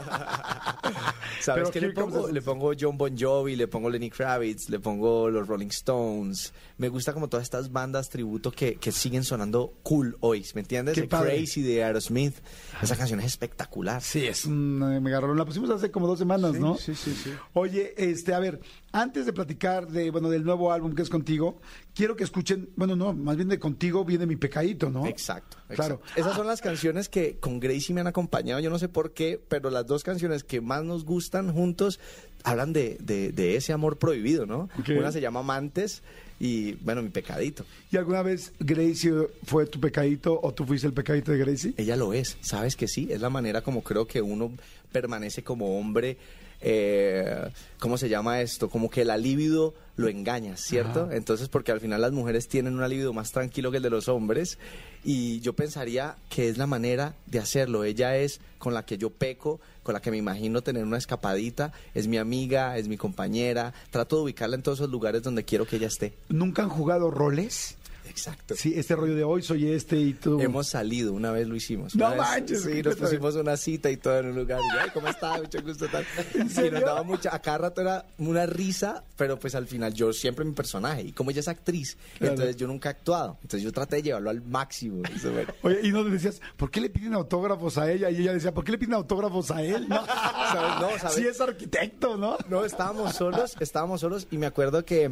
Speaker 3: <laughs>
Speaker 12: ¿Sabes qué le pongo?
Speaker 3: the-
Speaker 12: Le pongo John Bon Jovi, le pongo Lenny Kravitz, le pongo los Rolling Stones. Me gusta como todas estas bandas tributo que, que siguen sonando cool hoy, ¿me entiendes?
Speaker 3: Qué
Speaker 12: The
Speaker 3: padre.
Speaker 12: Crazy de Aerosmith. Esa canción es espectacular.
Speaker 3: Sí, es eh, mega rolón. La pusimos hace como dos semanas, ¿no?
Speaker 12: sí, sí, sí.
Speaker 3: Oye, este, a ver, antes de platicar de, bueno, del nuevo álbum que es contigo, quiero que escuchen, bueno, no, más bien de contigo viene mi pecadito, ¿no?
Speaker 12: Exacto.
Speaker 3: Claro.
Speaker 12: exacto. Esas son las canciones que con Gracie me han acompañado, yo no sé por qué, pero las dos canciones que más nos gustan juntos hablan de, de- de ese amor prohibido, ¿no?
Speaker 3: Ok.
Speaker 12: Una se llama Amantes y, bueno, mi pecadito.
Speaker 3: ¿Y alguna vez Gracie fue tu pecadito o tú fuiste el pecadito de Gracie?
Speaker 12: Ella lo es, sabes que sí, es la manera como creo que uno permanece como hombre. Eh, ¿Cómo se llama esto? Como que la libido lo engaña, ¿cierto?
Speaker 3: Ajá.
Speaker 12: Entonces, porque al final las mujeres tienen un libido más tranquilo que el de los hombres, y yo pensaría que es la manera de hacerlo. Ella es con la que yo peco, con la que me imagino tener una escapadita, es mi amiga, es mi compañera, trato de ubicarla en todos esos lugares donde quiero que ella esté.
Speaker 3: ¿Nunca han jugado roles?
Speaker 12: Exacto.
Speaker 3: Sí, este rollo de hoy soy este y tú.
Speaker 12: Hemos salido, una vez lo hicimos.
Speaker 3: No
Speaker 12: vez,
Speaker 3: manches,
Speaker 12: Sí,
Speaker 3: ¿qué
Speaker 12: nos pusimos una cita y todo en un lugar. Y, Ay, ¿cómo está? Mucho gusto. Tal. Y nos daba mucha, a cada rato era una risa, pero pues al final yo siempre mi personaje. Y como ella es actriz,
Speaker 3: Claro.
Speaker 12: entonces yo nunca he actuado. Entonces yo traté de llevarlo al máximo. Eso, bueno.
Speaker 3: Oye, y no le decías, ¿por qué le piden autógrafos a ella? Y ella decía, ¿por qué le piden autógrafos a él? No, <laughs>
Speaker 12: ¿Sabes? No, ¿sabes?
Speaker 3: Sí, es arquitecto, ¿no?
Speaker 12: No, estábamos solos, estábamos solos y me acuerdo que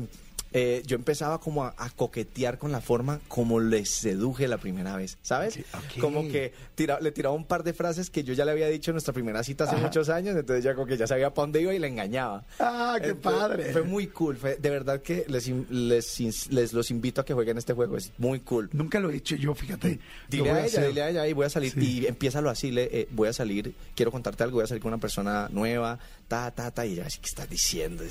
Speaker 12: eh, yo empezaba como a, a coquetear con la forma como le seduje la primera vez, ¿sabes?
Speaker 3: ok.
Speaker 12: Como que tira- le tiraba un par de frases que yo ya le había dicho en nuestra primera cita hace
Speaker 3: Ajá.
Speaker 12: muchos años, entonces ya como que ya sabía para dónde iba y le engañaba.
Speaker 3: Ah, qué
Speaker 12: Entonces,
Speaker 3: padre.
Speaker 12: Fue muy cool, fue, de verdad que les, les, les los invito a que jueguen este juego, es muy cool.
Speaker 3: Nunca lo he hecho yo, fíjate.
Speaker 12: Dile a ella, dile a ella y voy a salir.
Speaker 3: Sí.
Speaker 12: Y empiézalo así, le, eh, voy a salir, quiero contarte algo, voy a salir con una persona nueva, ta, ta, ta, y así, ¿qué estás diciendo?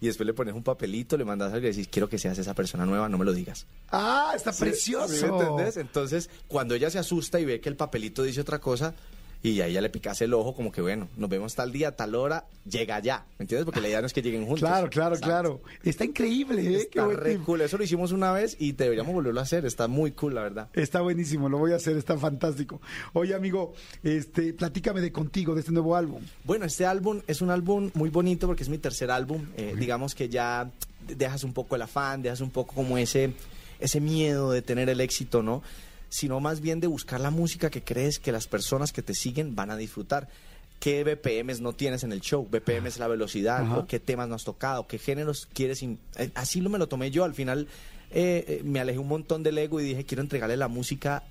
Speaker 12: Y después le pones un papelito, le mandas algo y le decís, quiero que seas esa persona nueva, no me lo digas.
Speaker 3: Ah, está
Speaker 12: ¿Sí?
Speaker 3: precioso.
Speaker 12: ¿Sí entendés? Entonces, cuando ella se asusta y ve que el papelito dice otra cosa, y ahí ya le picas el ojo, como que bueno, nos vemos tal día, tal hora, llega ya. ¿Me entiendes? Porque la idea no es que lleguen juntos.
Speaker 3: Claro, claro, claro. Está increíble, ¿eh? Qué
Speaker 12: Está re
Speaker 3: tip.
Speaker 12: cool. Eso lo hicimos una vez y deberíamos volverlo a hacer. Está muy cool, la verdad.
Speaker 3: Está buenísimo, lo voy a hacer, está fantástico. Oye, amigo, este, platícame de contigo, de este nuevo álbum.
Speaker 12: Bueno, este álbum es un álbum muy bonito porque es mi tercer álbum. Eh, digamos que ya dejas un poco el afán, dejas un poco como ese, ese miedo de tener el éxito, ¿no? Sino más bien de buscar la música que crees que las personas que te siguen van a disfrutar. ¿Qué BPMs no tienes en el show? BPM es la velocidad,
Speaker 3: Ajá.
Speaker 12: o qué temas no has tocado, qué géneros quieres. eh, Así lo me lo tomé yo. Al final eh, eh, me alejé un montón del ego y dije, quiero entregarle la música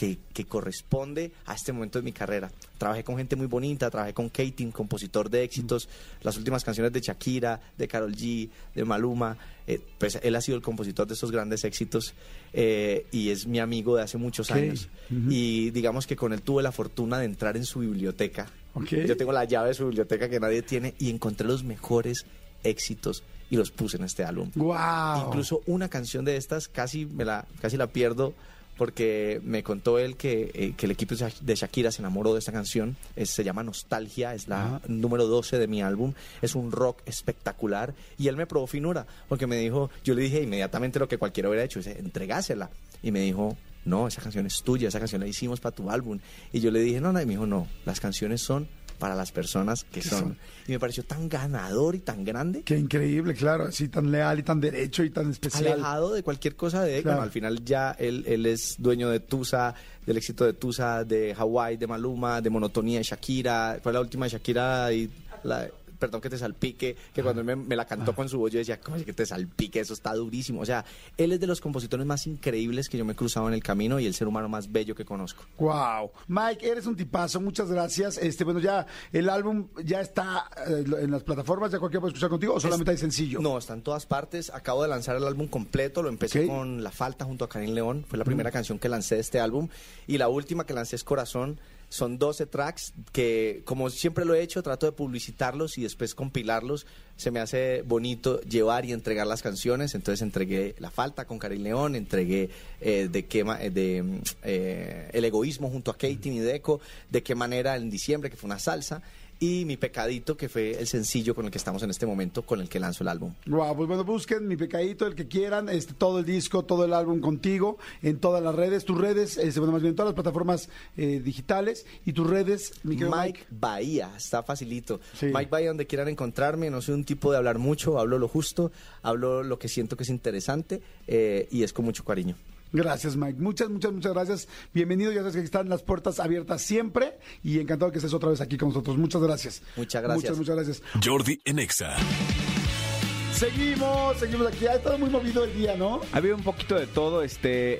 Speaker 12: que, que corresponde a este momento de mi carrera. Trabajé con gente muy bonita, trabajé con Katin, compositor de éxitos, las últimas canciones de Shakira, de Carol G, de Maluma, eh, pues él ha sido el compositor de esos grandes éxitos eh, y es mi amigo de hace muchos
Speaker 3: Ok.
Speaker 12: años. Y digamos que con él tuve la fortuna de entrar en su biblioteca.
Speaker 3: Ok.
Speaker 12: Yo tengo la llave de su biblioteca que nadie tiene y encontré los mejores éxitos y los puse en este álbum.
Speaker 3: Wow.
Speaker 12: Incluso una canción de estas casi me la casi la pierdo porque me contó él que, eh, que el equipo de Sha- de Shakira se enamoró de esta canción. Es- se llama Nostalgia, es la número 12 de mi álbum. Es un rock espectacular y él me probó finura porque me dijo, yo le dije inmediatamente lo que cualquiera hubiera hecho, dice, entregásela. Y me dijo, no, esa canción es tuya, esa canción la hicimos para tu álbum. Y yo le dije, no, no, y me dijo, no, las canciones son para las personas que
Speaker 3: ¿Qué
Speaker 12: son.
Speaker 3: son?
Speaker 12: Y me pareció tan ganador y tan grande
Speaker 3: Qué increíble, claro, así tan leal y tan derecho y tan especial.
Speaker 12: alejado de cualquier cosa de
Speaker 3: Claro.
Speaker 12: bueno, al final ya él, él es dueño de Tusa, del éxito de Tusa, de Hawaii, de Maluma, de Monotonía de Shakira. Fue la última de Shakira y la perdón que te salpique, que cuando él me, me la cantó con su voz yo decía, ¿cómo es que te salpique? Eso está durísimo. O sea, él es de los compositores más increíbles que yo me he cruzado en el camino y el ser humano más bello que conozco.
Speaker 3: Wow. Mike, eres un tipazo, muchas gracias. Este, bueno, ya el álbum ya está eh, en las plataformas, ya cualquiera puede escuchar contigo o solamente hay sencillo.
Speaker 12: No, está en todas partes. Acabo de lanzar el álbum completo. Lo empecé con La Falta junto a Karim León. Fue la primera canción que lancé de este álbum. Y la última que lancé es Corazón. Son 12 tracks que, como siempre lo he hecho, trato de publicitarlos y después compilarlos. Se me hace bonito llevar y entregar las canciones. Entonces entregué La Falta con Karim León, entregué eh, de qué eh, de, mm, eh, El Egoísmo junto a Katie Deco, de qué manera en diciembre, que fue una salsa. Y Mi Pecadito, que fue el sencillo con el que estamos en este momento, con el que lanzo el álbum.
Speaker 3: Wow, pues bueno, busquen mi pecadito, el que quieran, este, todo el disco, todo el álbum contigo, en todas las redes, tus redes, este, bueno, más bien en todas las plataformas eh, digitales y tus redes, mi
Speaker 12: Mike Bahía, está facilito.
Speaker 3: Sí.
Speaker 12: Mike Bahía, donde quieran encontrarme, no soy un tipo de hablar mucho, hablo lo justo, hablo lo que siento que es interesante eh, y es con mucho cariño.
Speaker 3: Gracias, Mike. Muchas, muchas, muchas gracias. Bienvenido. Ya sabes que están las puertas abiertas siempre y encantado que estés otra vez aquí con nosotros. Muchas gracias.
Speaker 12: Muchas gracias.
Speaker 3: Muchas, muchas gracias.
Speaker 2: Jordi en Exa.
Speaker 3: Seguimos, seguimos aquí. Ha estado muy movido el día, ¿no?
Speaker 5: Había un poquito de todo, este,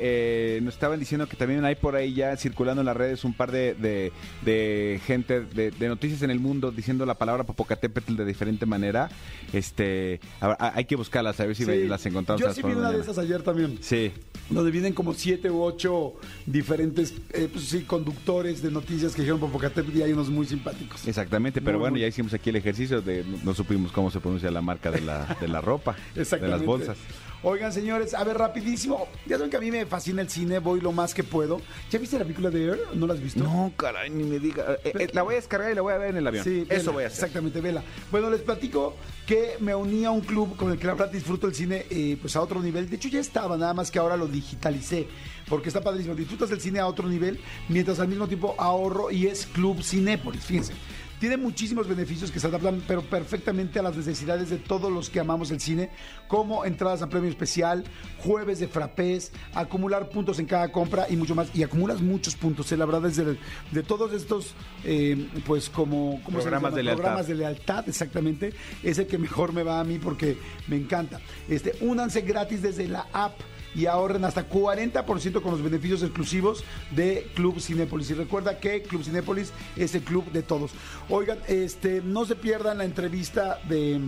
Speaker 5: eh, nos estaban diciendo que también hay por ahí ya circulando en las redes un par de, de, de gente de, de noticias en el mundo diciendo la palabra Popocatépetl de diferente manera. Este, a- a- hay que buscarlas, a ver si
Speaker 3: Sí.
Speaker 5: las encontramos.
Speaker 3: Yo sí vi una de esas ayer también.
Speaker 5: Sí.
Speaker 3: Donde vienen como siete u ocho diferentes eh, pues, sí, conductores de noticias que dijeron Popocatépetl y hay unos muy simpáticos.
Speaker 5: Exactamente, pero
Speaker 3: Muy,
Speaker 5: bueno,
Speaker 3: muy-
Speaker 5: ya hicimos aquí el ejercicio de no, supimos cómo se pronuncia la marca de la, de la ropa, de las bolsas.
Speaker 3: Oigan, señores, a ver, rapidísimo. Ya saben que a mí me fascina el cine, voy lo más que puedo. ¿Ya viste la película de Air? ¿No la has visto?
Speaker 5: No, caray, ni me diga. Eh, eh, la voy a descargar y la voy a ver en el avión.
Speaker 3: Sí,
Speaker 5: Eso
Speaker 3: vela,
Speaker 5: voy a hacer.
Speaker 3: Exactamente, vela. Bueno, les platico que me uní a un club con el que la verdad disfruto el cine eh, pues a otro nivel. De hecho, ya estaba, nada más que ahora lo digitalicé. Porque está padrísimo. Disfrutas el cine a otro nivel, mientras al mismo tiempo ahorro y es Club Cinépolis. Fíjense. Tiene muchísimos beneficios que se adaptan, pero perfectamente a las necesidades de todos los que amamos el cine, como entradas a premio especial, jueves de frappés, acumular puntos en cada compra y mucho más. Y acumulas muchos puntos, eh, la verdad, es de, de todos estos, eh, pues como ¿cómo se les
Speaker 5: Programas de lealtad.
Speaker 3: Programas de lealtad, exactamente, es el que mejor me va a mí porque me encanta. Este, únanse gratis desde la app y ahorren hasta 40% con los beneficios exclusivos de Club Cinépolis. Y recuerda que Club Cinépolis es el club de todos. Oigan, este, no se pierdan la entrevista de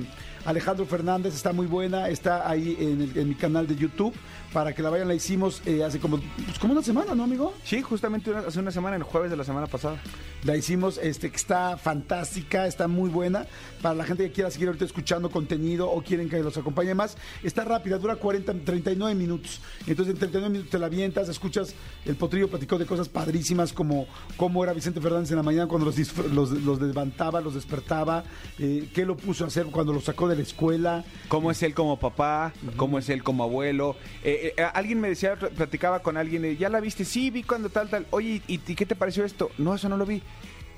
Speaker 3: Alejandro Fernández, está muy buena, está ahí en, el- en mi canal de YouTube. Para que la vayan, la hicimos eh, hace como, pues, como una semana, ¿no, amigo?
Speaker 5: Sí, justamente una- hace una semana, el jueves de la semana pasada.
Speaker 3: La hicimos, este, que está fantástica, está muy buena. Para la gente que quiera seguir ahorita escuchando contenido o quieren que los acompañe más, está rápida, dura 40, 39 minutos. Entonces, en 39 minutos te la avientas, escuchas el potrillo platicó de cosas padrísimas como cómo era Vicente Fernández en la mañana cuando los, los, los levantaba, los despertaba, eh, qué lo puso a hacer cuando los sacó de la escuela.
Speaker 5: ¿Cómo es él como papá? ¿Cómo es él como abuelo? Eh, eh, alguien me decía, platicaba con alguien, eh, ¿ya la viste? Sí, vi cuando tal, tal. Oye, ¿y, y qué te pareció esto? No, eso no lo vi.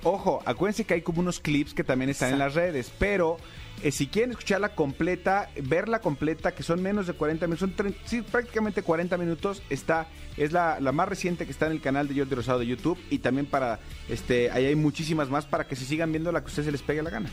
Speaker 5: Ojo, acuérdense que hay como unos clips que también están en las redes, pero eh, si quieren escucharla completa, verla completa, que son menos de 40 minutos, son tre- sí, prácticamente 40 minutos, está, es la, la más reciente que está en el canal de Jordi Rosado de YouTube y también para, este, ahí hay muchísimas más para que se sigan viendo la que a ustedes se les pegue la gana.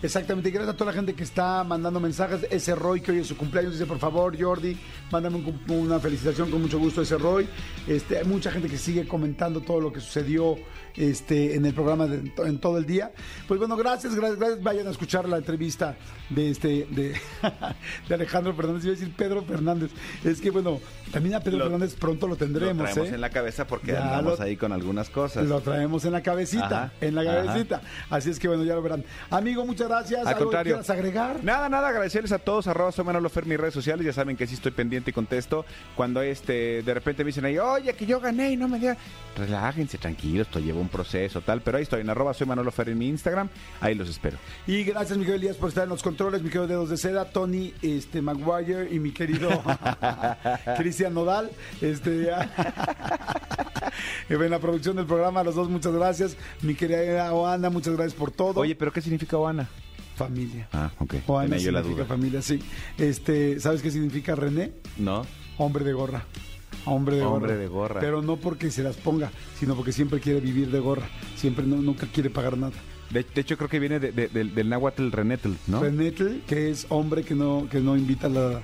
Speaker 3: Exactamente, gracias a toda la gente que está mandando mensajes. Ese Roy que hoy es su cumpleaños dice, por favor, Jordi, mándame un una felicitación con mucho gusto a ese Roy. Este, hay mucha gente que sigue comentando todo lo que sucedió este, en el programa de- en todo el día. Pues bueno, gracias, gracias, gracias. Vayan a escuchar la entrevista de este de, <laughs> de Alejandro Fernández. Iba a decir Pedro Fernández. Es que bueno, también a Pedro
Speaker 5: Lo-
Speaker 3: Fernández pronto lo tendremos.
Speaker 5: Lo traemos
Speaker 3: ¿eh?
Speaker 5: en la cabeza porque
Speaker 3: Ya
Speaker 5: andamos
Speaker 3: lo-
Speaker 5: ahí con algunas cosas.
Speaker 3: Lo traemos en la cabecita,
Speaker 5: Ajá,
Speaker 3: en la
Speaker 5: ajá.
Speaker 3: cabecita. Así es que bueno, ya lo verán. Amigo, muchas gracias.
Speaker 5: Al
Speaker 3: ¿Algo que
Speaker 5: contrario.
Speaker 3: quieras agregar?
Speaker 5: Nada, nada, agradecerles a todos, arroba soy Manolo Fer, mis redes sociales, ya saben que sí estoy pendiente y contesto. Cuando este de repente me dicen ahí, oye, que yo gané y no me digan, relájense, tranquilos, esto lleva un proceso, tal, pero ahí estoy en arroba soy Manolo Fer en mi Instagram, ahí los espero.
Speaker 3: Y gracias, Miguel Elías, por estar en los controles, mi querido Dedos de Seda, Tony este, Maguire y mi querido <laughs> Cristian Nodal. Este, <laughs> en la producción del programa, los dos, muchas gracias. Mi querida Oana, muchas gracias por todo.
Speaker 5: Oye, pero ¿qué significa Oana?
Speaker 3: Familia.
Speaker 5: Ah, ok. Tenía yo la
Speaker 3: significa
Speaker 5: duda.
Speaker 3: familia, sí. Este, ¿Sabes qué significa René?
Speaker 5: ¿No?
Speaker 3: Hombre de gorra. Hombre de
Speaker 5: Hombre
Speaker 3: gorra.
Speaker 5: de gorra.
Speaker 3: Pero no porque se las ponga, sino porque siempre quiere vivir de gorra. Siempre no, nunca quiere pagar nada.
Speaker 5: De, de hecho, creo que viene de- de- del, del náhuatl renetl, ¿no?
Speaker 3: Renetl, que es hombre que no, que no invita a la.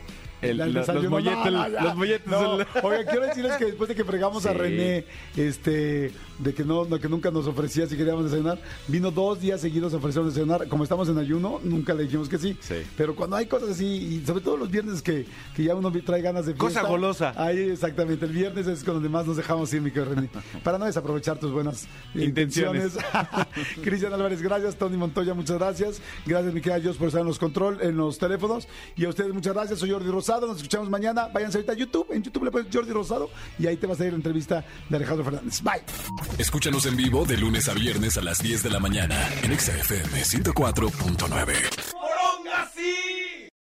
Speaker 5: El-
Speaker 3: al
Speaker 5: lo-
Speaker 3: desayuno.
Speaker 5: los molletes-
Speaker 3: ya.
Speaker 5: los molletes
Speaker 3: No. Oiga, quiero decirles que después de que fregamos a. René, este, de que no, no- que nunca nos ofrecía si queríamos desayunar, vino dos días seguidos a ofrecernos desayunar. Como estamos en ayuno, nunca le dijimos que sí.
Speaker 5: Sí.
Speaker 3: Pero cuando hay cosas así, y sobre todo los viernes que, que ya uno trae ganas de fiesta.
Speaker 5: Cosa golosa.
Speaker 3: Ahí, exactamente. El viernes es donde más nos dejamos ir, mi querido René. Para no desaprovechar tus buenas
Speaker 5: Intenciones.
Speaker 3: intenciones. <laughs> Cristian Álvarez, gracias. Tony Montoya, muchas gracias. Gracias, mi querida Dios, por estar en los control, en los teléfonos. Y a ustedes, muchas gracias. Soy Jordi Rosado. Nos escuchamos mañana. Váyanse ahorita a YouTube. En YouTube le pones Jordi Rosado y ahí te va a salir la entrevista de Alejandro Fernández. Bye.
Speaker 2: Escúchanos en vivo de lunes a viernes a las 10 de la mañana en XFM 104.9. ¡Poronga sí!